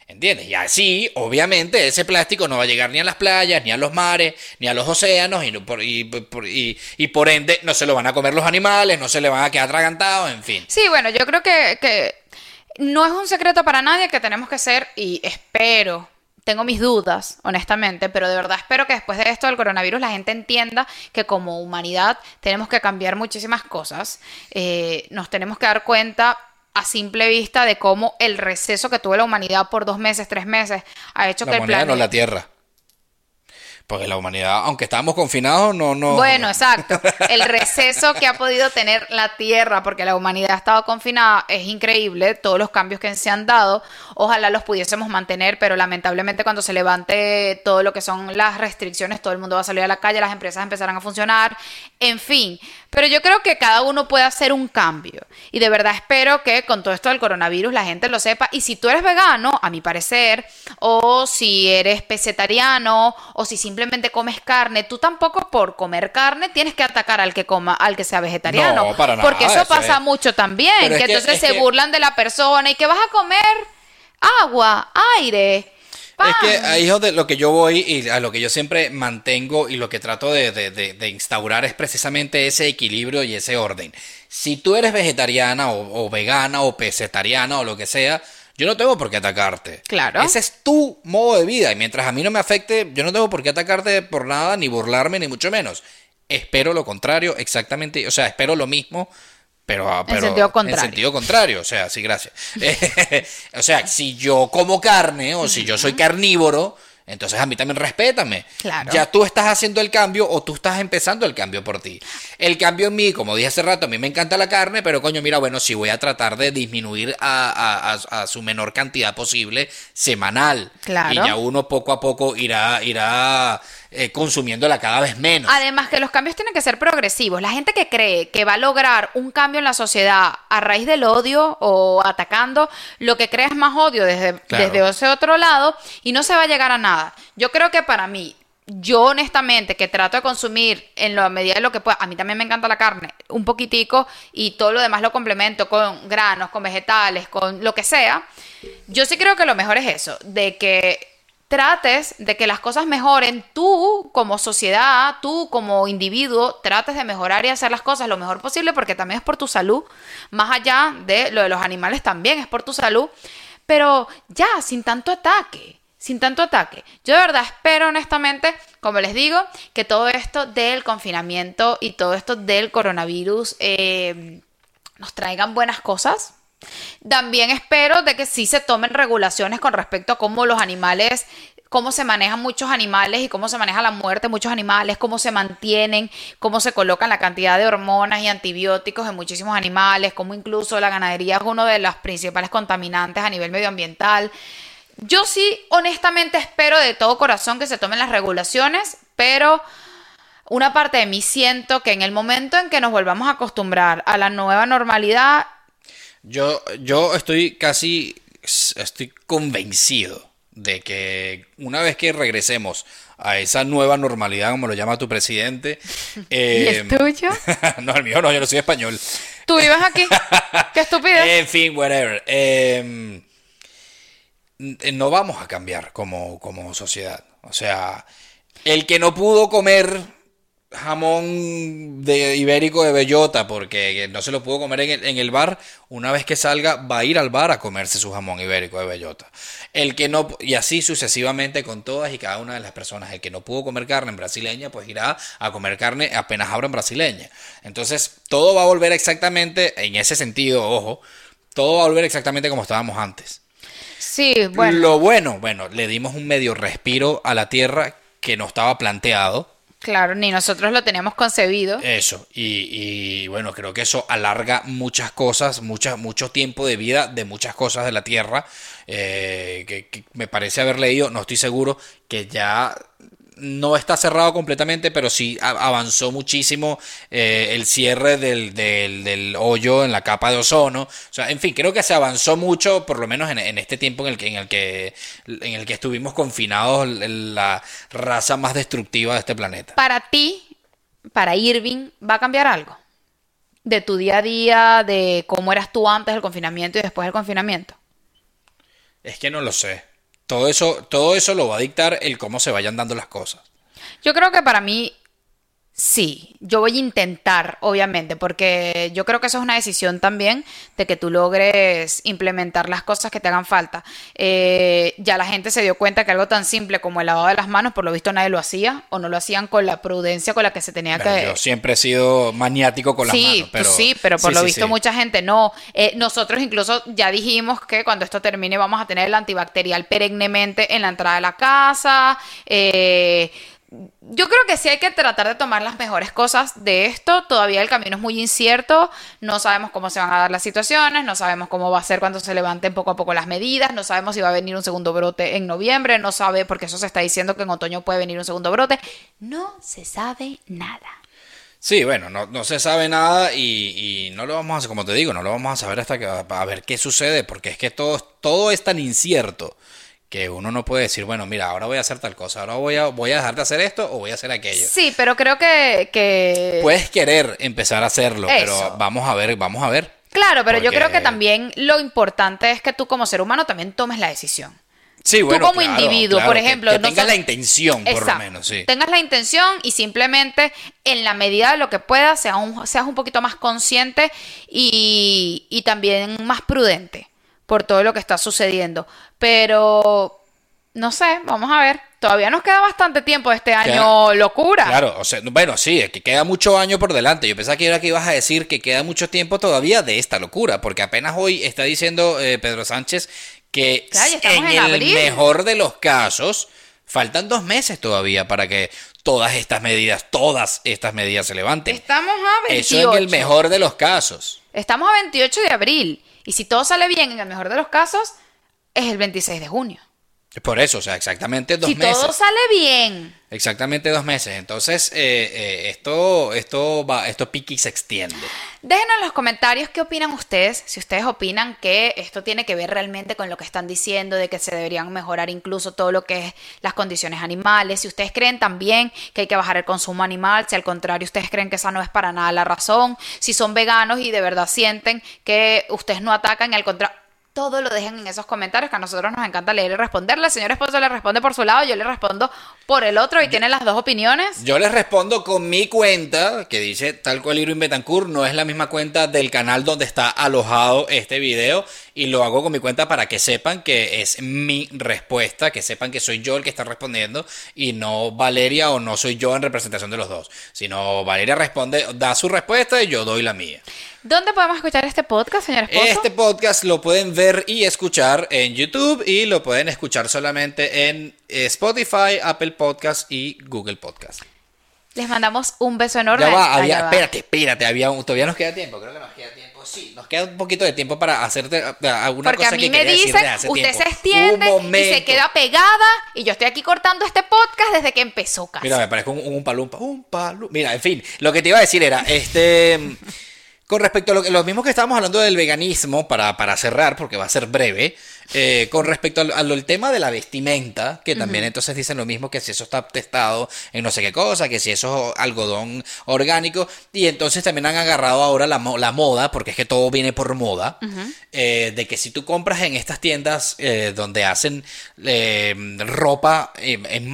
[SPEAKER 1] ¿Entiendes? Y así, obviamente, ese plástico no va a llegar ni a las playas, ni a los mares, ni a los océanos, y, por, y, y, por ende no se lo van a comer los animales, no se le van a quedar atragantados, en fin.
[SPEAKER 2] Sí, bueno, yo creo que, que no es un secreto para nadie que tenemos que ser, y espero tengo mis dudas, honestamente, pero de verdad espero que después de esto del coronavirus la gente entienda que como humanidad tenemos que cambiar muchísimas cosas. Eh, nos tenemos que dar cuenta a simple vista de cómo el receso que tuvo la humanidad por dos meses, tres meses, ha hecho que el planeta...
[SPEAKER 1] no la Tierra. Porque la humanidad, aunque estábamos confinados, no, no.
[SPEAKER 2] Bueno, exacto. El receso que ha podido tener la Tierra, porque la humanidad ha estado confinada, es increíble. Todos los cambios que se han dado, ojalá los pudiésemos mantener, pero lamentablemente cuando se levante todo lo que son las restricciones, todo el mundo va a salir a la calle, las empresas empezarán a funcionar, en fin. Pero yo creo que cada uno puede hacer un cambio. Y de verdad espero que con todo esto del coronavirus la gente lo sepa. Y si tú eres vegano, a mi parecer, o si eres pesetariano, o si simplemente comes carne, tú tampoco por comer carne tienes que atacar al que coma, al que sea vegetariano.
[SPEAKER 1] No, para
[SPEAKER 2] nada, porque eso, pasa mucho también. que, entonces se burlan de la persona y que vas a comer agua, aire.
[SPEAKER 1] Es que ahí es donde lo que yo voy y a lo que yo siempre mantengo y lo que trato de, instaurar es precisamente ese equilibrio y ese orden. Si tú eres vegetariana o, vegana o pesetariana o lo que sea, yo no tengo por qué atacarte.
[SPEAKER 2] Claro.
[SPEAKER 1] Ese es tu modo de vida y mientras a mí no me afecte, yo no tengo por qué atacarte por nada, ni burlarme, ni mucho menos. Espero lo contrario, exactamente, o sea, espero lo mismo pero, ah, pero,
[SPEAKER 2] en sentido contrario.
[SPEAKER 1] En sentido contrario, o sea, sí, gracias. o sea, si yo como carne o si yo soy carnívoro, entonces a mí también respétame.
[SPEAKER 2] Claro.
[SPEAKER 1] Ya tú estás haciendo el cambio o tú estás empezando el cambio por ti. El cambio en mí, como dije hace rato, a mí me encanta la carne, pero coño, mira, bueno, sí voy a tratar de disminuir a, a su menor cantidad posible semanal.
[SPEAKER 2] Claro.
[SPEAKER 1] Y ya uno poco a poco irá, irá eh, consumiéndola cada vez menos.
[SPEAKER 2] Además que los cambios tienen que ser progresivos. La gente que cree que va a lograr un cambio en la sociedad a raíz del odio o atacando, lo que cree es más odio desde, desde ese otro lado y no se va a llegar a nada. Yo creo que para mí, yo honestamente que trato de consumir en la medida de lo que pueda, a mí también me encanta la carne, un poquitico y todo lo demás lo complemento con granos, con vegetales, con lo que sea. Yo sí creo que lo mejor es eso, de que trates de que las cosas mejoren, tú como sociedad, tú como individuo, trates de mejorar y hacer las cosas lo mejor posible porque también es por tu salud, más allá de lo de los animales también es por tu salud, pero ya, sin tanto ataque, sin tanto ataque. Yo de verdad espero honestamente, como les digo, que todo esto del confinamiento y todo esto del coronavirus eh, nos traigan buenas cosas, también espero de que sí se tomen regulaciones con respecto a cómo los animales cómo se manejan muchos animales y cómo se maneja la muerte de muchos animales, cómo se mantienen, cómo se colocan la cantidad de hormonas y antibióticos en muchísimos animales, cómo incluso la ganadería es uno de los principales contaminantes a nivel medioambiental. Yo sí, honestamente, espero de todo corazón que se tomen las regulaciones, pero una parte de mí siento que en el momento en que nos volvamos a acostumbrar a la nueva normalidad,
[SPEAKER 1] Yo, yo estoy casi, estoy convencido de que una vez que regresemos a esa nueva normalidad, como lo llama tu presidente,
[SPEAKER 2] ¿y
[SPEAKER 1] eh,
[SPEAKER 2] el tuyo?
[SPEAKER 1] no, el mío no, yo no soy español.
[SPEAKER 2] ¿Tú vives aquí? ¡Qué estupidez!
[SPEAKER 1] En fin, whatever. Eh, n- no vamos a cambiar como, como sociedad. O sea, el que no pudo comer jamón de ibérico de bellota porque no se lo pudo comer en el, en el bar, una vez que salga va a ir al bar a comerse su jamón ibérico de bellota. El que no y así sucesivamente con todas y cada una de las personas. El que no pudo comer carne en brasileña, pues irá a comer carne apenas abran brasileña. Entonces, todo va a volver exactamente en ese sentido, ojo, todo va a volver exactamente como estábamos antes.
[SPEAKER 2] Sí, bueno.
[SPEAKER 1] Lo bueno, bueno, le dimos un medio respiro a la tierra que no estaba planteado.
[SPEAKER 2] Claro, ni nosotros lo teníamos concebido.
[SPEAKER 1] Eso, y, y, bueno, creo que eso alarga muchas cosas, mucha, mucho tiempo de vida de muchas cosas de la Tierra, eh, que, que me parece haber leído, no estoy seguro, que ya no está cerrado completamente, pero sí avanzó muchísimo eh, el cierre del, del, del hoyo en la capa de ozono. O sea, en fin, creo que se avanzó mucho, por lo menos en, en este tiempo en el que, en el que, en el que estuvimos confinados, en la raza más destructiva de este planeta.
[SPEAKER 2] Para ti, para Irving, ¿va a cambiar algo? De tu día a día, de cómo eras tú antes del confinamiento y después del confinamiento.
[SPEAKER 1] Es que no lo sé. Todo eso, todo eso lo va a dictar el cómo se vayan dando las cosas.
[SPEAKER 2] Yo creo que para mí, sí. Yo voy a intentar, obviamente, porque yo creo que eso es una decisión también de que tú logres implementar las cosas que te hagan falta. Eh, ya la gente se dio cuenta que algo tan simple como el lavado de las manos, por lo visto nadie lo hacía, o no lo hacían con la prudencia con la que se tenía que...
[SPEAKER 1] yo siempre he sido maniático con las
[SPEAKER 2] sí,
[SPEAKER 1] manos, pero
[SPEAKER 2] sí, pero por
[SPEAKER 1] sí,
[SPEAKER 2] lo
[SPEAKER 1] sí,
[SPEAKER 2] visto mucha gente no. Eh, nosotros incluso ya dijimos que cuando esto termine vamos a tener el antibacterial perennemente en la entrada de la casa. Eh, yo creo que sí hay que tratar de tomar las mejores cosas de esto. Todavía el camino es muy incierto. No sabemos cómo se van a dar las situaciones, no sabemos cómo va a ser cuando se levanten poco a poco las medidas, no sabemos si va a venir un segundo brote en noviembre, no sabe, porque eso se está diciendo que en otoño puede venir un segundo brote. No se sabe nada.
[SPEAKER 1] Sí, bueno, no, no se sabe nada y, y no lo vamos a, como te digo, no lo vamos a saber hasta que a ver qué sucede, porque es que todo, todo es tan incierto que uno no puede decir, bueno, mira, ahora voy a hacer tal cosa, ahora voy a, voy a dejar de hacer esto o voy a hacer aquello.
[SPEAKER 2] Sí, pero creo que... que...
[SPEAKER 1] Puedes querer empezar a hacerlo,
[SPEAKER 2] Eso.
[SPEAKER 1] pero vamos a ver, vamos a ver.
[SPEAKER 2] Claro, pero yo creo que también lo importante es que tú como ser humano también tomes la decisión.
[SPEAKER 1] Sí, bueno,
[SPEAKER 2] como
[SPEAKER 1] claro,
[SPEAKER 2] individuo,
[SPEAKER 1] claro,
[SPEAKER 2] por ejemplo,
[SPEAKER 1] que,
[SPEAKER 2] no
[SPEAKER 1] tengas
[SPEAKER 2] son-
[SPEAKER 1] la intención, por lo menos, sí.
[SPEAKER 2] Tengas la intención y simplemente en la medida de lo que puedas seas un, seas un poquito más consciente y, y también más prudente por todo lo que está sucediendo. Pero, no sé, vamos a ver. Todavía nos queda bastante tiempo de este año locura.
[SPEAKER 1] Claro, o sea, bueno, sí, es que queda mucho año por delante. Yo pensaba que era que ibas a decir que queda mucho tiempo todavía de esta locura, porque apenas hoy está diciendo eh, Pedro Sánchez que
[SPEAKER 2] Claro,
[SPEAKER 1] en,
[SPEAKER 2] en
[SPEAKER 1] el
[SPEAKER 2] abril.
[SPEAKER 1] mejor de los casos faltan dos meses todavía para que todas estas medidas, todas estas medidas se levanten.
[SPEAKER 2] Estamos a 28.
[SPEAKER 1] Eso en el mejor de los casos.
[SPEAKER 2] Estamos a 28 de abril. Y si todo sale bien, en el mejor de los casos, es el 26 de junio.
[SPEAKER 1] Por eso, o sea, exactamente dos
[SPEAKER 2] si
[SPEAKER 1] meses.
[SPEAKER 2] todo sale bien.
[SPEAKER 1] Exactamente dos meses. Entonces, eh, eh, esto, esto va, esto piqui se extiende.
[SPEAKER 2] Déjenos en los comentarios qué opinan ustedes, si ustedes opinan que esto tiene que ver realmente con lo que están diciendo, de que se deberían mejorar incluso todo lo que es las condiciones animales, si ustedes creen también que hay que bajar el consumo animal, si al contrario ustedes creen que esa no es para nada la razón, si son veganos y de verdad sienten que ustedes no atacan, y al contrario... Todo lo dejen en esos comentarios que a nosotros nos encanta leer y responderle. El señor esposo le responde por su lado, yo le respondo por el otro y tiene las dos opiniones.
[SPEAKER 1] Yo les respondo con mi cuenta, que dice tal cual Irwin Betancourt, no es la misma cuenta del canal donde está alojado este video, y lo hago con mi cuenta para que sepan que es mi respuesta, que sepan que soy yo el que está respondiendo, y no Valeria o no soy yo en representación de los dos, sino Valeria responde, da su respuesta y yo doy la mía.
[SPEAKER 2] ¿Dónde podemos escuchar este podcast, señor esposo?
[SPEAKER 1] Este podcast lo pueden ver y escuchar en YouTube y lo pueden escuchar solamente en eh, Spotify, Apple Podcast y Google Podcast.
[SPEAKER 2] Les mandamos un beso enorme.
[SPEAKER 1] Ya va, había, espérate, espérate, había un- todavía nos queda tiempo, creo que nos queda tiempo, sí, nos queda un poquito de tiempo para hacerte alguna
[SPEAKER 2] Porque
[SPEAKER 1] cosa
[SPEAKER 2] a mí
[SPEAKER 1] que
[SPEAKER 2] me
[SPEAKER 1] decir
[SPEAKER 2] dicen,
[SPEAKER 1] hace
[SPEAKER 2] usted
[SPEAKER 1] tiempo.
[SPEAKER 2] se extiende y se queda pegada y yo estoy aquí cortando este podcast desde que empezó casi.
[SPEAKER 1] Mira, me parezco un, un palumpa, un palumpa. Mira, en fin, lo que te iba a decir era, este, con respecto a lo, que- lo mismo que estábamos hablando del veganismo, para, para cerrar, porque va a ser breve, eh, con respecto al, al- al tema de la vestimenta, que también entonces dicen lo mismo que si eso está testado en no sé qué cosa, que si eso es algodón orgánico, y entonces también han agarrado ahora la, mo- la moda, porque es que todo viene por moda, eh, de que si tú compras en estas tiendas eh, donde hacen eh, ropa en, en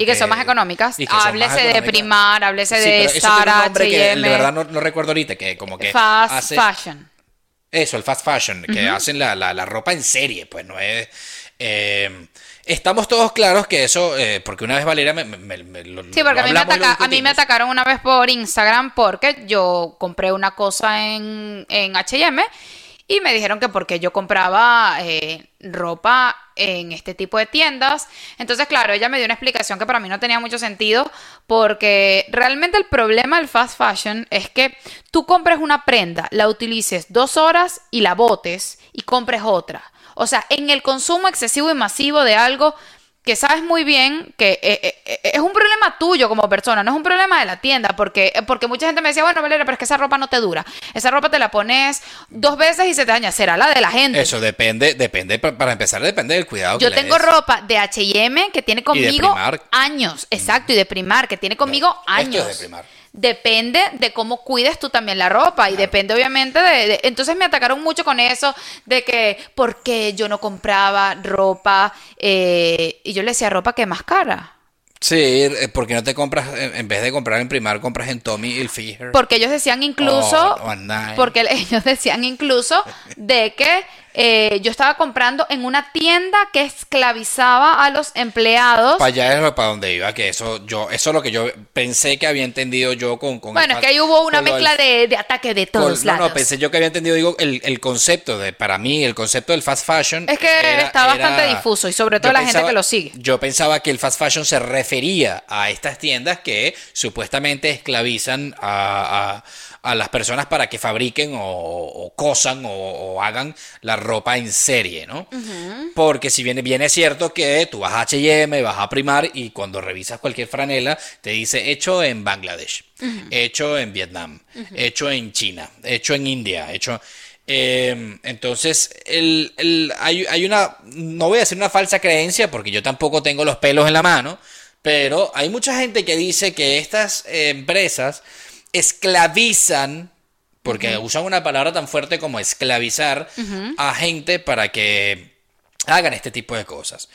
[SPEAKER 2] y que son más económicas. Háblese de. Primar, háblese
[SPEAKER 1] Sí,
[SPEAKER 2] de Zara, H&M,
[SPEAKER 1] de verdad no, no recuerdo ahorita, que como que
[SPEAKER 2] Fast
[SPEAKER 1] hace-
[SPEAKER 2] Fashion.
[SPEAKER 1] Eso, el fast fashion, que hacen la, la- la ropa en serie, pues no es... eh, estamos todos claros que eso, eh, porque una vez Valeria me... me- me- lo-
[SPEAKER 2] Sí, porque
[SPEAKER 1] lo
[SPEAKER 2] a mí, me ataca- a mí me atacaron una vez por Instagram porque yo compré una cosa en, en H&M y me dijeron que porque yo compraba eh, ropa en este tipo de tiendas. Entonces, claro, ella me dio una explicación que para mí no tenía mucho sentido porque realmente el problema del fast fashion es que tú compres una prenda, la utilices dos horas y la botes y compres otra. O sea, en el consumo excesivo y masivo de algo que sabes muy bien que eh, eh, eh, es un problema tuyo como persona, no es un problema de la tienda, porque, porque mucha gente me decía, bueno, Valeria, pero es que esa ropa no te dura. Esa ropa te la pones dos veces y se te daña. Será la de la gente.
[SPEAKER 1] Eso depende, depende, pa- para empezar, depende del cuidado
[SPEAKER 2] Yo
[SPEAKER 1] que
[SPEAKER 2] tengo
[SPEAKER 1] des.
[SPEAKER 2] ropa de H&M que tiene conmigo años, exacto, y de Primar que tiene conmigo
[SPEAKER 1] Esto es
[SPEAKER 2] años.
[SPEAKER 1] de Primark.
[SPEAKER 2] Depende de cómo cuides tú también la ropa y depende obviamente de, de- Entonces me atacaron mucho con eso de que por qué yo no compraba ropa eh, y yo le decía ropa que más cara.
[SPEAKER 1] Sí, eh, porque no te compras, en vez de comprar en Primar, compras en Tommy Hilfiger.
[SPEAKER 2] Porque ellos decían incluso,
[SPEAKER 1] O- o en Nike.
[SPEAKER 2] porque ellos decían incluso de que eh, yo estaba comprando en una tienda que esclavizaba a los empleados.
[SPEAKER 1] Para allá es lo- para donde iba, que eso yo, eso es lo que yo pensé que había entendido yo con, con el
[SPEAKER 2] bueno, es que ahí hubo una
[SPEAKER 1] del-
[SPEAKER 2] mezcla de, de ataque de todos
[SPEAKER 1] no,
[SPEAKER 2] lados.
[SPEAKER 1] no, pensé yo que había entendido, digo, el, el concepto de, para mí, el concepto del fast fashion.
[SPEAKER 2] Es que
[SPEAKER 1] era-
[SPEAKER 2] está bastante
[SPEAKER 1] era-
[SPEAKER 2] difuso y sobre todo la gente que lo sigue.
[SPEAKER 1] Yo pensaba que el fast fashion se refería a estas tiendas que supuestamente esclavizan a, a- a las personas para que fabriquen o, o cosan o, o hagan la ropa en serie, ¿no? Porque si bien, bien es cierto que tú vas a H&M, vas a Primar y cuando revisas cualquier franela te dice hecho en Bangladesh, hecho en Vietnam, hecho en China, hecho en India, hecho... eh, entonces, el, el- hay, hay una, no voy a decir una falsa creencia porque yo tampoco tengo los pelos en la mano, pero hay mucha gente que dice que estas eh, empresas esclavizan, porque usan una palabra tan fuerte como esclavizar a gente para que hagan este tipo de cosas.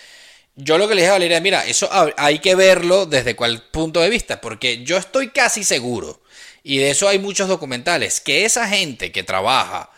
[SPEAKER 1] Yo lo que le dije a Valeria, mira, eso ha- hay que verlo desde cuál punto de vista, porque yo estoy casi seguro, y de eso hay muchos documentales, que esa gente que trabaja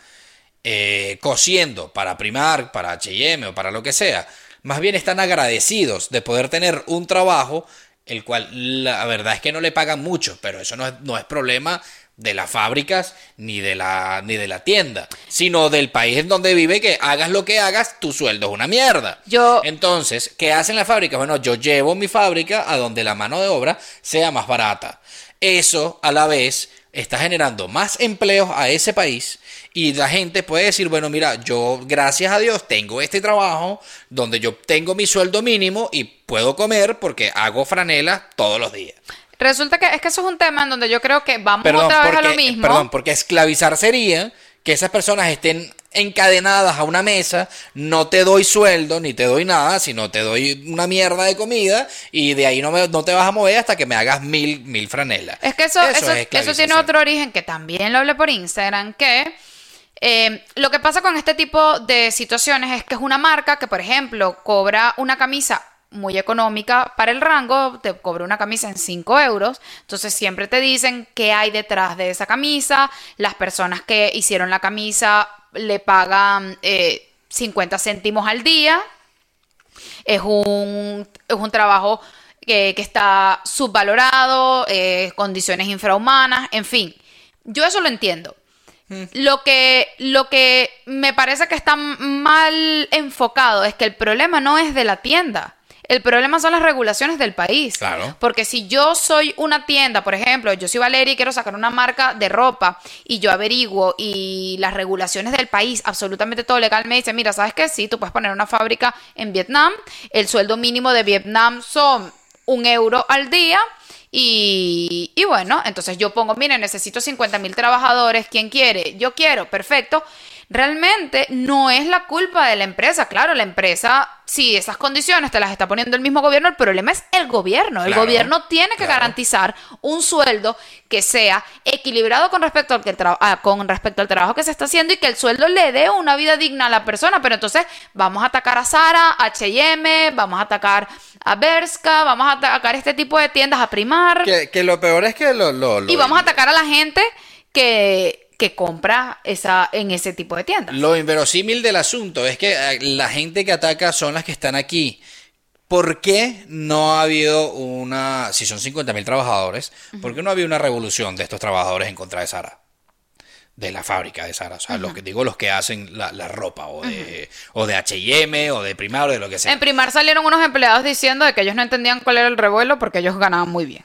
[SPEAKER 1] eh, cosiendo para Primark, para H&M o para lo que sea, más bien están agradecidos de poder tener un trabajo el cual la verdad es que no le pagan mucho, pero eso no es, no es problema de las fábricas ni de la ni de la tienda, sino del país en donde vive que hagas lo que hagas, tu sueldo es una mierda.
[SPEAKER 2] Yo-
[SPEAKER 1] Entonces, ¿qué hacen las fábricas? Bueno, yo llevo mi fábrica a donde la mano de obra sea más barata. Eso, a la vez, está generando más empleos a ese país y la gente puede decir, bueno, mira, yo, gracias a Dios, tengo este trabajo donde yo tengo mi sueldo mínimo y puedo comer porque hago franelas todos los días.
[SPEAKER 2] Resulta que es que eso es un tema en donde yo creo que vamos
[SPEAKER 1] Perdón,
[SPEAKER 2] otra vez
[SPEAKER 1] porque,
[SPEAKER 2] a lo mismo.
[SPEAKER 1] perdón, porque esclavizar sería que esas personas estén encadenadas a una mesa, no te doy sueldo ni te doy nada, sino te doy una mierda de comida y de ahí no, me- no te vas a mover hasta que me hagas mil, mil franelas.
[SPEAKER 2] Es que eso, eso,
[SPEAKER 1] es
[SPEAKER 2] eso tiene otro origen que también lo hablé por Instagram, que eh, lo que pasa con este tipo de situaciones es que es una marca que, por ejemplo, cobra una camisa muy económica para el rango, te cobra una camisa en 5 euros, entonces siempre te dicen qué hay detrás de esa camisa, las personas que hicieron la camisa le pagan eh, 50 céntimos al día, es un, es un trabajo que, que está subvalorado, eh, condiciones infrahumanas, en fin. Yo eso lo entiendo. Lo que, lo que me parece que está mal enfocado es que el problema no es de la tienda. El problema son las regulaciones del país.
[SPEAKER 1] Claro.
[SPEAKER 2] Porque si yo soy una tienda, por ejemplo, yo soy Valeria y quiero sacar una marca de ropa y yo averiguo y las regulaciones del país, absolutamente todo legal, me dice, mira, ¿sabes qué? Sí, tú puedes poner una fábrica en Vietnam, el sueldo mínimo de Vietnam son un euro al día. Y, y bueno, entonces yo pongo, mire, necesito 50 mil trabajadores, ¿quién quiere? Yo quiero, perfecto realmente no es la culpa de la empresa. Claro, la empresa, si esas condiciones te las está poniendo el mismo gobierno, el problema es el gobierno. El
[SPEAKER 1] Claro,
[SPEAKER 2] gobierno tiene que
[SPEAKER 1] claro.
[SPEAKER 2] garantizar un sueldo que sea equilibrado con respecto, al que ah, con respecto al trabajo que se está haciendo y que el sueldo le dé una vida digna a la persona. Pero entonces vamos a atacar a Sara, a H&M, vamos a atacar a Berska, vamos a atacar este tipo de tiendas, a Primar.
[SPEAKER 1] Que, que lo peor es que lo... lo- lo-
[SPEAKER 2] Y vamos a atacar a la gente que, que compra esa, en ese tipo de tiendas.
[SPEAKER 1] Lo inverosímil del asunto es que eh, la gente que ataca son las que están aquí. ¿Por qué no ha habido una, si son 50.000 trabajadores, por qué no ha habido una revolución de estos trabajadores en contra de Sara? De la fábrica de Sara, o sea, los que digo, los que hacen la, la ropa, o de, o de H&M, o de Primar, o de lo que sea.
[SPEAKER 2] En Primar salieron unos empleados diciendo de que ellos no entendían cuál era el revuelo porque ellos ganaban muy bien.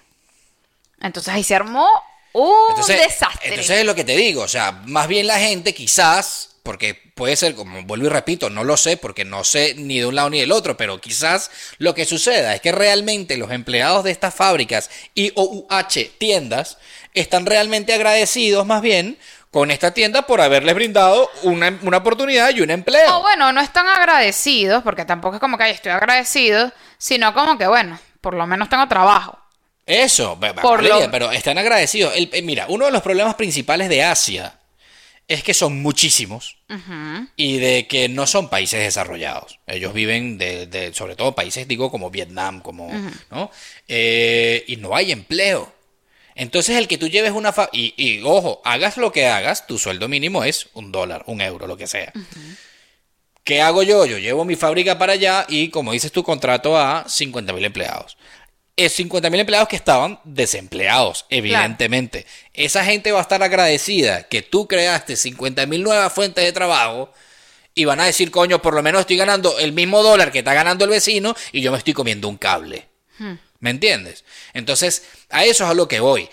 [SPEAKER 2] Entonces ahí se armó un
[SPEAKER 1] Entonces,
[SPEAKER 2] desastre.
[SPEAKER 1] entonces es lo que te digo, o sea, más bien la gente quizás, porque puede ser, como vuelvo y repito, no lo sé, porque no sé ni de un lado ni del otro, pero quizás lo que suceda es que realmente los empleados de estas fábricas y OUH tiendas están realmente agradecidos más bien con esta tienda por haberles brindado una, una oportunidad y un empleo.
[SPEAKER 2] O bueno, no están agradecidos, porque tampoco es como que "Ay, estoy agradecido, sino como que bueno, por lo menos tengo trabajo.
[SPEAKER 1] Eso,
[SPEAKER 2] Por lo-
[SPEAKER 1] pero están agradecidos. El- eh, mira, uno de los problemas principales de Asia es que son muchísimos y de que no son países desarrollados. Ellos viven de, de- sobre todo países, digo, como Vietnam, como, ¿no? Eh, y no hay empleo. Entonces el que tú lleves una... fa- y, y, ojo, hagas lo que hagas, tu sueldo mínimo es un dólar, un euro, lo que sea. ¿Qué hago yo? Yo llevo mi fábrica para allá y, como dices tú, contrato a 50.000 empleados. Es 50.000 empleados que estaban desempleados, evidentemente. Esa gente va a estar agradecida que tú creaste 50.000 nuevas fuentes de trabajo y van a decir, coño, por lo menos estoy ganando el mismo dólar que está ganando el vecino y yo me estoy comiendo un cable. ¿Me entiendes? Entonces, a eso es a lo que voy.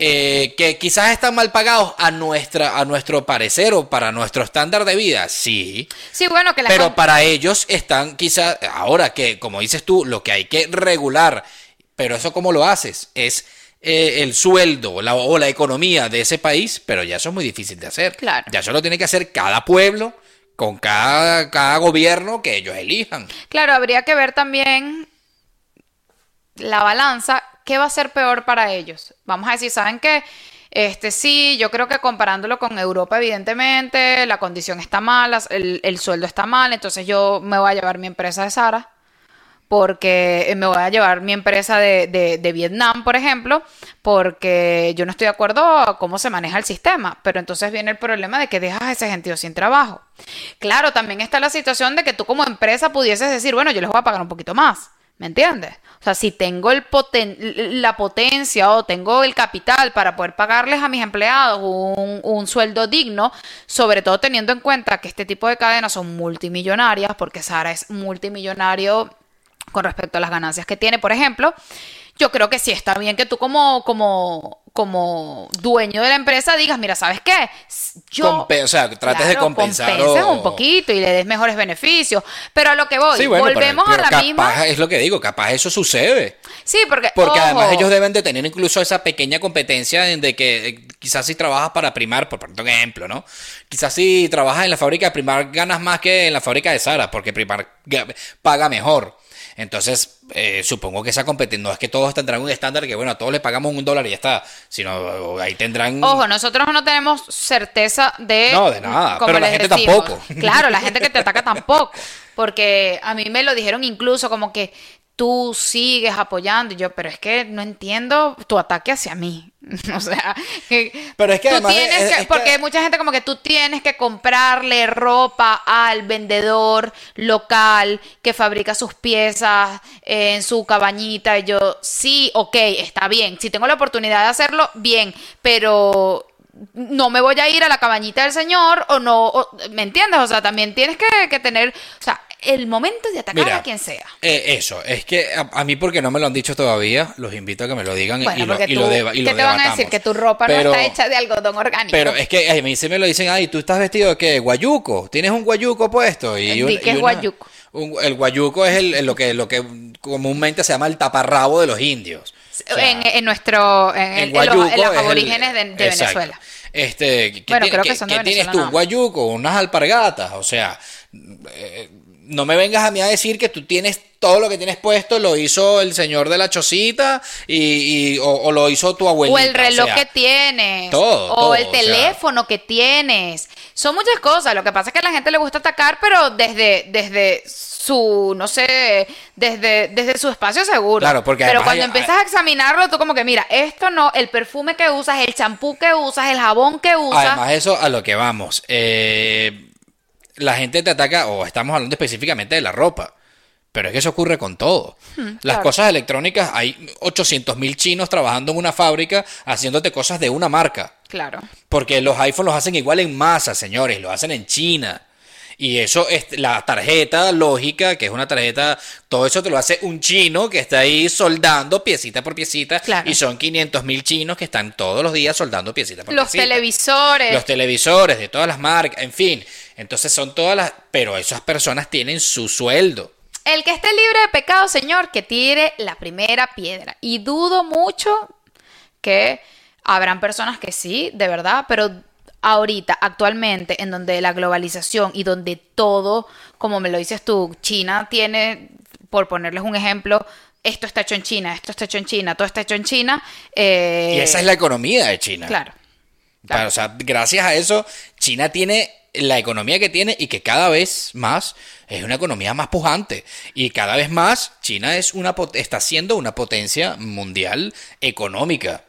[SPEAKER 1] Eh, que quizás están mal pagados a, nuestra, a nuestro parecer o para nuestro estándar de vida, sí.
[SPEAKER 2] Sí, bueno, que la
[SPEAKER 1] Pero para ellos están quizás, ahora que, como dices tú, lo que hay que regular, pero eso cómo lo haces, es eh, el sueldo la- o la economía de ese país, pero ya eso es muy difícil de hacer.
[SPEAKER 2] Claro.
[SPEAKER 1] Ya eso lo tiene que hacer cada pueblo con cada, cada gobierno que ellos elijan.
[SPEAKER 2] Claro, habría que ver también la balanza, ¿qué va a ser peor para ellos? Vamos a decir, ¿saben qué? Este sí, yo creo que comparándolo con Europa, evidentemente, la condición está mala, el, el sueldo está mal, entonces yo me voy a llevar mi empresa de Sara, porque me voy a llevar mi empresa de, de- Vietnam, por ejemplo, porque yo no estoy de acuerdo a cómo se maneja el sistema, pero entonces viene el problema de que dejas a ese gentío sin trabajo. Claro, también está la situación de que tú como empresa pudieses decir, bueno, yo les voy a pagar un poquito más. ¿Me entiendes? O sea, si tengo el poten- la potencia o tengo el capital para poder pagarles a mis empleados un sueldo digno, sobre todo teniendo en cuenta que este tipo de cadenas son multimillonarias, porque Sara es multimillonario con respecto a las ganancias que tiene, por ejemplo, yo creo que sí está bien que tú como, como, como dueño de la empresa digas, mira, ¿sabes qué? Yo,
[SPEAKER 1] Compe- o sea, trates de compensar o-
[SPEAKER 2] un poquito y le des mejores beneficios. Pero a lo que voy,
[SPEAKER 1] Sí, bueno, pero-
[SPEAKER 2] volvemos
[SPEAKER 1] pero
[SPEAKER 2] a la
[SPEAKER 1] capaz,
[SPEAKER 2] misma.
[SPEAKER 1] es lo que digo, capaz eso sucede.
[SPEAKER 2] Sí, porque,
[SPEAKER 1] Porque además ellos deben de tener incluso esa pequeña competencia en de que eh, quizás si trabajas para Primar, por ejemplo, ¿no? Quizás si trabajas en la fábrica de Primar ganas más que en la fábrica de Sara, porque Primar ga- paga mejor. Entonces, eh, supongo que esa competencia, no es que todos tendrán un estándar que, bueno, a todos les pagamos un dólar y ya está, sino ahí tendrán...
[SPEAKER 2] Ojo, nosotros no tenemos certeza de...
[SPEAKER 1] No, de nada, pero la gente
[SPEAKER 2] decimos.
[SPEAKER 1] tampoco.
[SPEAKER 2] Claro, la gente que te ataca tampoco. Porque a mí me lo dijeron incluso como que tú sigues apoyando. Y yo, pero es que no entiendo tu ataque hacia mí. o sea, que
[SPEAKER 1] Pero es que
[SPEAKER 2] tú
[SPEAKER 1] además
[SPEAKER 2] tienes
[SPEAKER 1] es-
[SPEAKER 2] que-
[SPEAKER 1] es que-
[SPEAKER 2] porque hay mucha gente como que tú tienes que comprarle ropa al vendedor local que fabrica sus piezas en su cabañita. Y yo, sí, ok, está bien. Si tengo la oportunidad de hacerlo, bien, pero no me voy a ir a la cabañita del señor o no, o- ¿me entiendes? O sea, también tienes que, que tener, o sea, el momento de atacar
[SPEAKER 1] Mira,
[SPEAKER 2] a quien sea.
[SPEAKER 1] eh, eso, es que a, a mí porque no me lo han dicho todavía, los invito a que me lo digan
[SPEAKER 2] Bueno,
[SPEAKER 1] y, lo, y
[SPEAKER 2] tú,
[SPEAKER 1] lo deba- y lo
[SPEAKER 2] ¿qué te van a decir? Que tu ropa
[SPEAKER 1] Pero-
[SPEAKER 2] no está hecha de algodón orgánico.
[SPEAKER 1] Pero es que a mí sí me lo dicen, ay, tú estás vestido de qué, guayuco, tienes un guayuco puesto. Y
[SPEAKER 2] Di
[SPEAKER 1] un-
[SPEAKER 2] que
[SPEAKER 1] y
[SPEAKER 2] es guayuco.
[SPEAKER 1] un- el guayuco es el, el- lo que lo que comúnmente se llama el taparrabo de los indios. O sea,
[SPEAKER 2] en, en nuestro, en, el- los,
[SPEAKER 1] guayuco
[SPEAKER 2] en los
[SPEAKER 1] es el-
[SPEAKER 2] aborígenes de. Venezuela.
[SPEAKER 1] Este, ¿qué,
[SPEAKER 2] Bueno,
[SPEAKER 1] tiene-
[SPEAKER 2] creo que son de
[SPEAKER 1] qué tienes tú?
[SPEAKER 2] no.
[SPEAKER 1] Un guayuco, unas alpargatas, o sea, eh, no me vengas a mí a decir que tú tienes todo lo que tienes puesto, lo hizo el señor de la chocita y, y- o, o lo hizo tu abuelita.
[SPEAKER 2] O el reloj
[SPEAKER 1] sea,
[SPEAKER 2] que tienes.
[SPEAKER 1] todo,
[SPEAKER 2] o
[SPEAKER 1] todo,
[SPEAKER 2] el
[SPEAKER 1] o sea.
[SPEAKER 2] teléfono que tienes. Son muchas cosas. Lo que pasa es que a la gente le gusta atacar, pero desde, desde su, no sé, desde, desde su espacio seguro.
[SPEAKER 1] Claro, porque
[SPEAKER 2] Pero cuando
[SPEAKER 1] hay-
[SPEAKER 2] empiezas a examinarlo, tú como que, mira, esto no, el perfume que usas, el champú que usas, el jabón que usas.
[SPEAKER 1] Además, eso a lo que vamos. eh, la gente te ataca, o estamos hablando específicamente de la ropa. Pero es que eso ocurre con todo. Las
[SPEAKER 2] Hmm, claro.
[SPEAKER 1] cosas electrónicas, hay 800 mil chinos trabajando en una fábrica haciéndote cosas de una marca.
[SPEAKER 2] Claro.
[SPEAKER 1] Porque los iPhones los hacen igual en masa, señores, lo hacen en China. Y eso es la tarjeta lógica, que es una tarjeta, todo eso te lo hace un chino que está ahí soldando piecita por piecita.
[SPEAKER 2] Claro.
[SPEAKER 1] Y son 500 mil chinos que están todos los días soldando piecita por
[SPEAKER 2] Los
[SPEAKER 1] piecita.
[SPEAKER 2] televisores.
[SPEAKER 1] Los televisores de todas las marcas, en fin. Entonces son todas las... Pero esas personas tienen su sueldo.
[SPEAKER 2] El que esté libre de pecado, señor, que tire la primera piedra. Y dudo mucho que habrán personas que sí, de verdad, pero ahorita, actualmente, en donde la globalización y donde todo, como me lo dices tú, China tiene, por ponerles un ejemplo, esto está hecho en China, esto está hecho en China, todo está hecho en China. eh,
[SPEAKER 1] Y esa es la economía de China.
[SPEAKER 2] Claro.
[SPEAKER 1] Para- o sea, gracias a eso, China tiene la economía que tiene y que cada vez más es una economía más pujante. Y cada vez más China es una, está siendo una potencia mundial económica.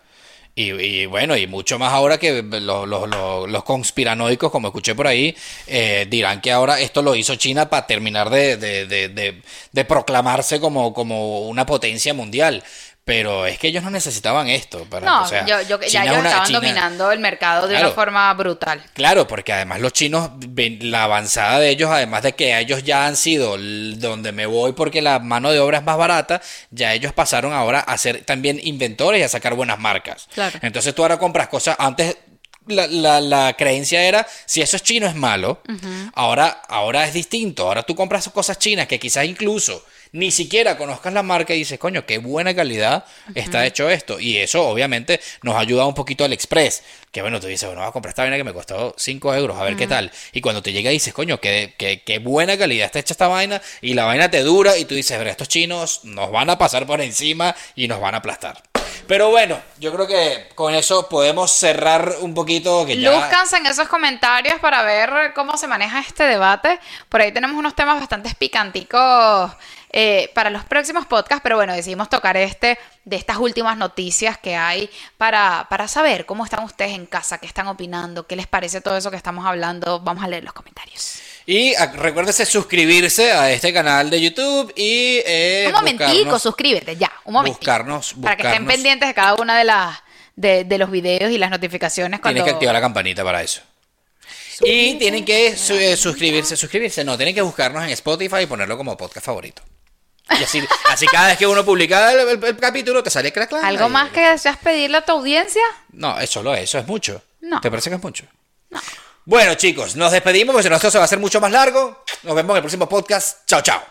[SPEAKER 1] Y, y bueno, y mucho más ahora que los, conspiranoicos, como escuché por ahí, eh, dirán que ahora esto lo hizo China para terminar de, de- de- de- de proclamarse como, como una potencia mundial. Pero es que ellos no necesitaban esto. Para,
[SPEAKER 2] No,
[SPEAKER 1] o sea,
[SPEAKER 2] yo, yo, ya ellos estaban
[SPEAKER 1] China-
[SPEAKER 2] dominando el mercado de
[SPEAKER 1] Claro.
[SPEAKER 2] una forma brutal.
[SPEAKER 1] Claro, porque además los chinos, la avanzada de ellos, además de que ellos ya han sido donde me voy porque la mano de obra es más barata, ya ellos pasaron ahora a ser también inventores y a sacar buenas marcas.
[SPEAKER 2] Claro.
[SPEAKER 1] Entonces tú ahora compras cosas, antes la, la- la creencia era, si eso es chino es malo, ahora, ahora es distinto, ahora tú compras cosas chinas que quizás incluso ni siquiera conozcas la marca y dices, coño, qué buena calidad está hecho esto. Y eso obviamente nos ayuda un poquito al express. Que bueno, tú dices, bueno, voy a comprar esta vaina que me costó 5 euros, a ver qué tal. Y cuando te llega dices, coño, qué, qué, qué buena calidad está hecha esta vaina. Y la vaina te dura y tú dices, pero estos chinos nos van a pasar por encima y nos van a aplastar. Pero bueno, yo creo que con eso podemos cerrar un poquito que ya...
[SPEAKER 2] En esos comentarios para ver cómo se maneja este debate. Por ahí tenemos unos temas bastante picanticos eh, para los próximos podcasts, pero bueno, decidimos tocar este de estas últimas noticias que hay para, para saber cómo están ustedes en casa, qué están opinando, qué les parece todo eso que estamos hablando. Vamos a leer los comentarios.
[SPEAKER 1] Y recuérdese suscribirse a este canal de YouTube y... eh,
[SPEAKER 2] un momentico,
[SPEAKER 1] buscarnos-
[SPEAKER 2] suscríbete ya, un momentico.
[SPEAKER 1] buscarnos-
[SPEAKER 2] Para que estén
[SPEAKER 1] buscarnos.
[SPEAKER 2] pendientes de cada una de las de, de los videos y las notificaciones cuando...
[SPEAKER 1] Tienen que activar la campanita para eso. Y tienen que su- eh, suscribirse, suscribirse, no, tienen que buscarnos en Spotify y ponerlo como podcast favorito. Y así, así cada vez que uno publica el, el- el capítulo te sale crack,
[SPEAKER 2] ¿Algo
[SPEAKER 1] y-
[SPEAKER 2] más que deseas pedirle a tu audiencia?
[SPEAKER 1] No, es solo eso, es mucho.
[SPEAKER 2] No.
[SPEAKER 1] ¿Te parece que es mucho? Bueno, chicos, nos despedimos porque si no esto se va a hacer mucho más largo. Nos vemos en el próximo podcast. Chao, chao.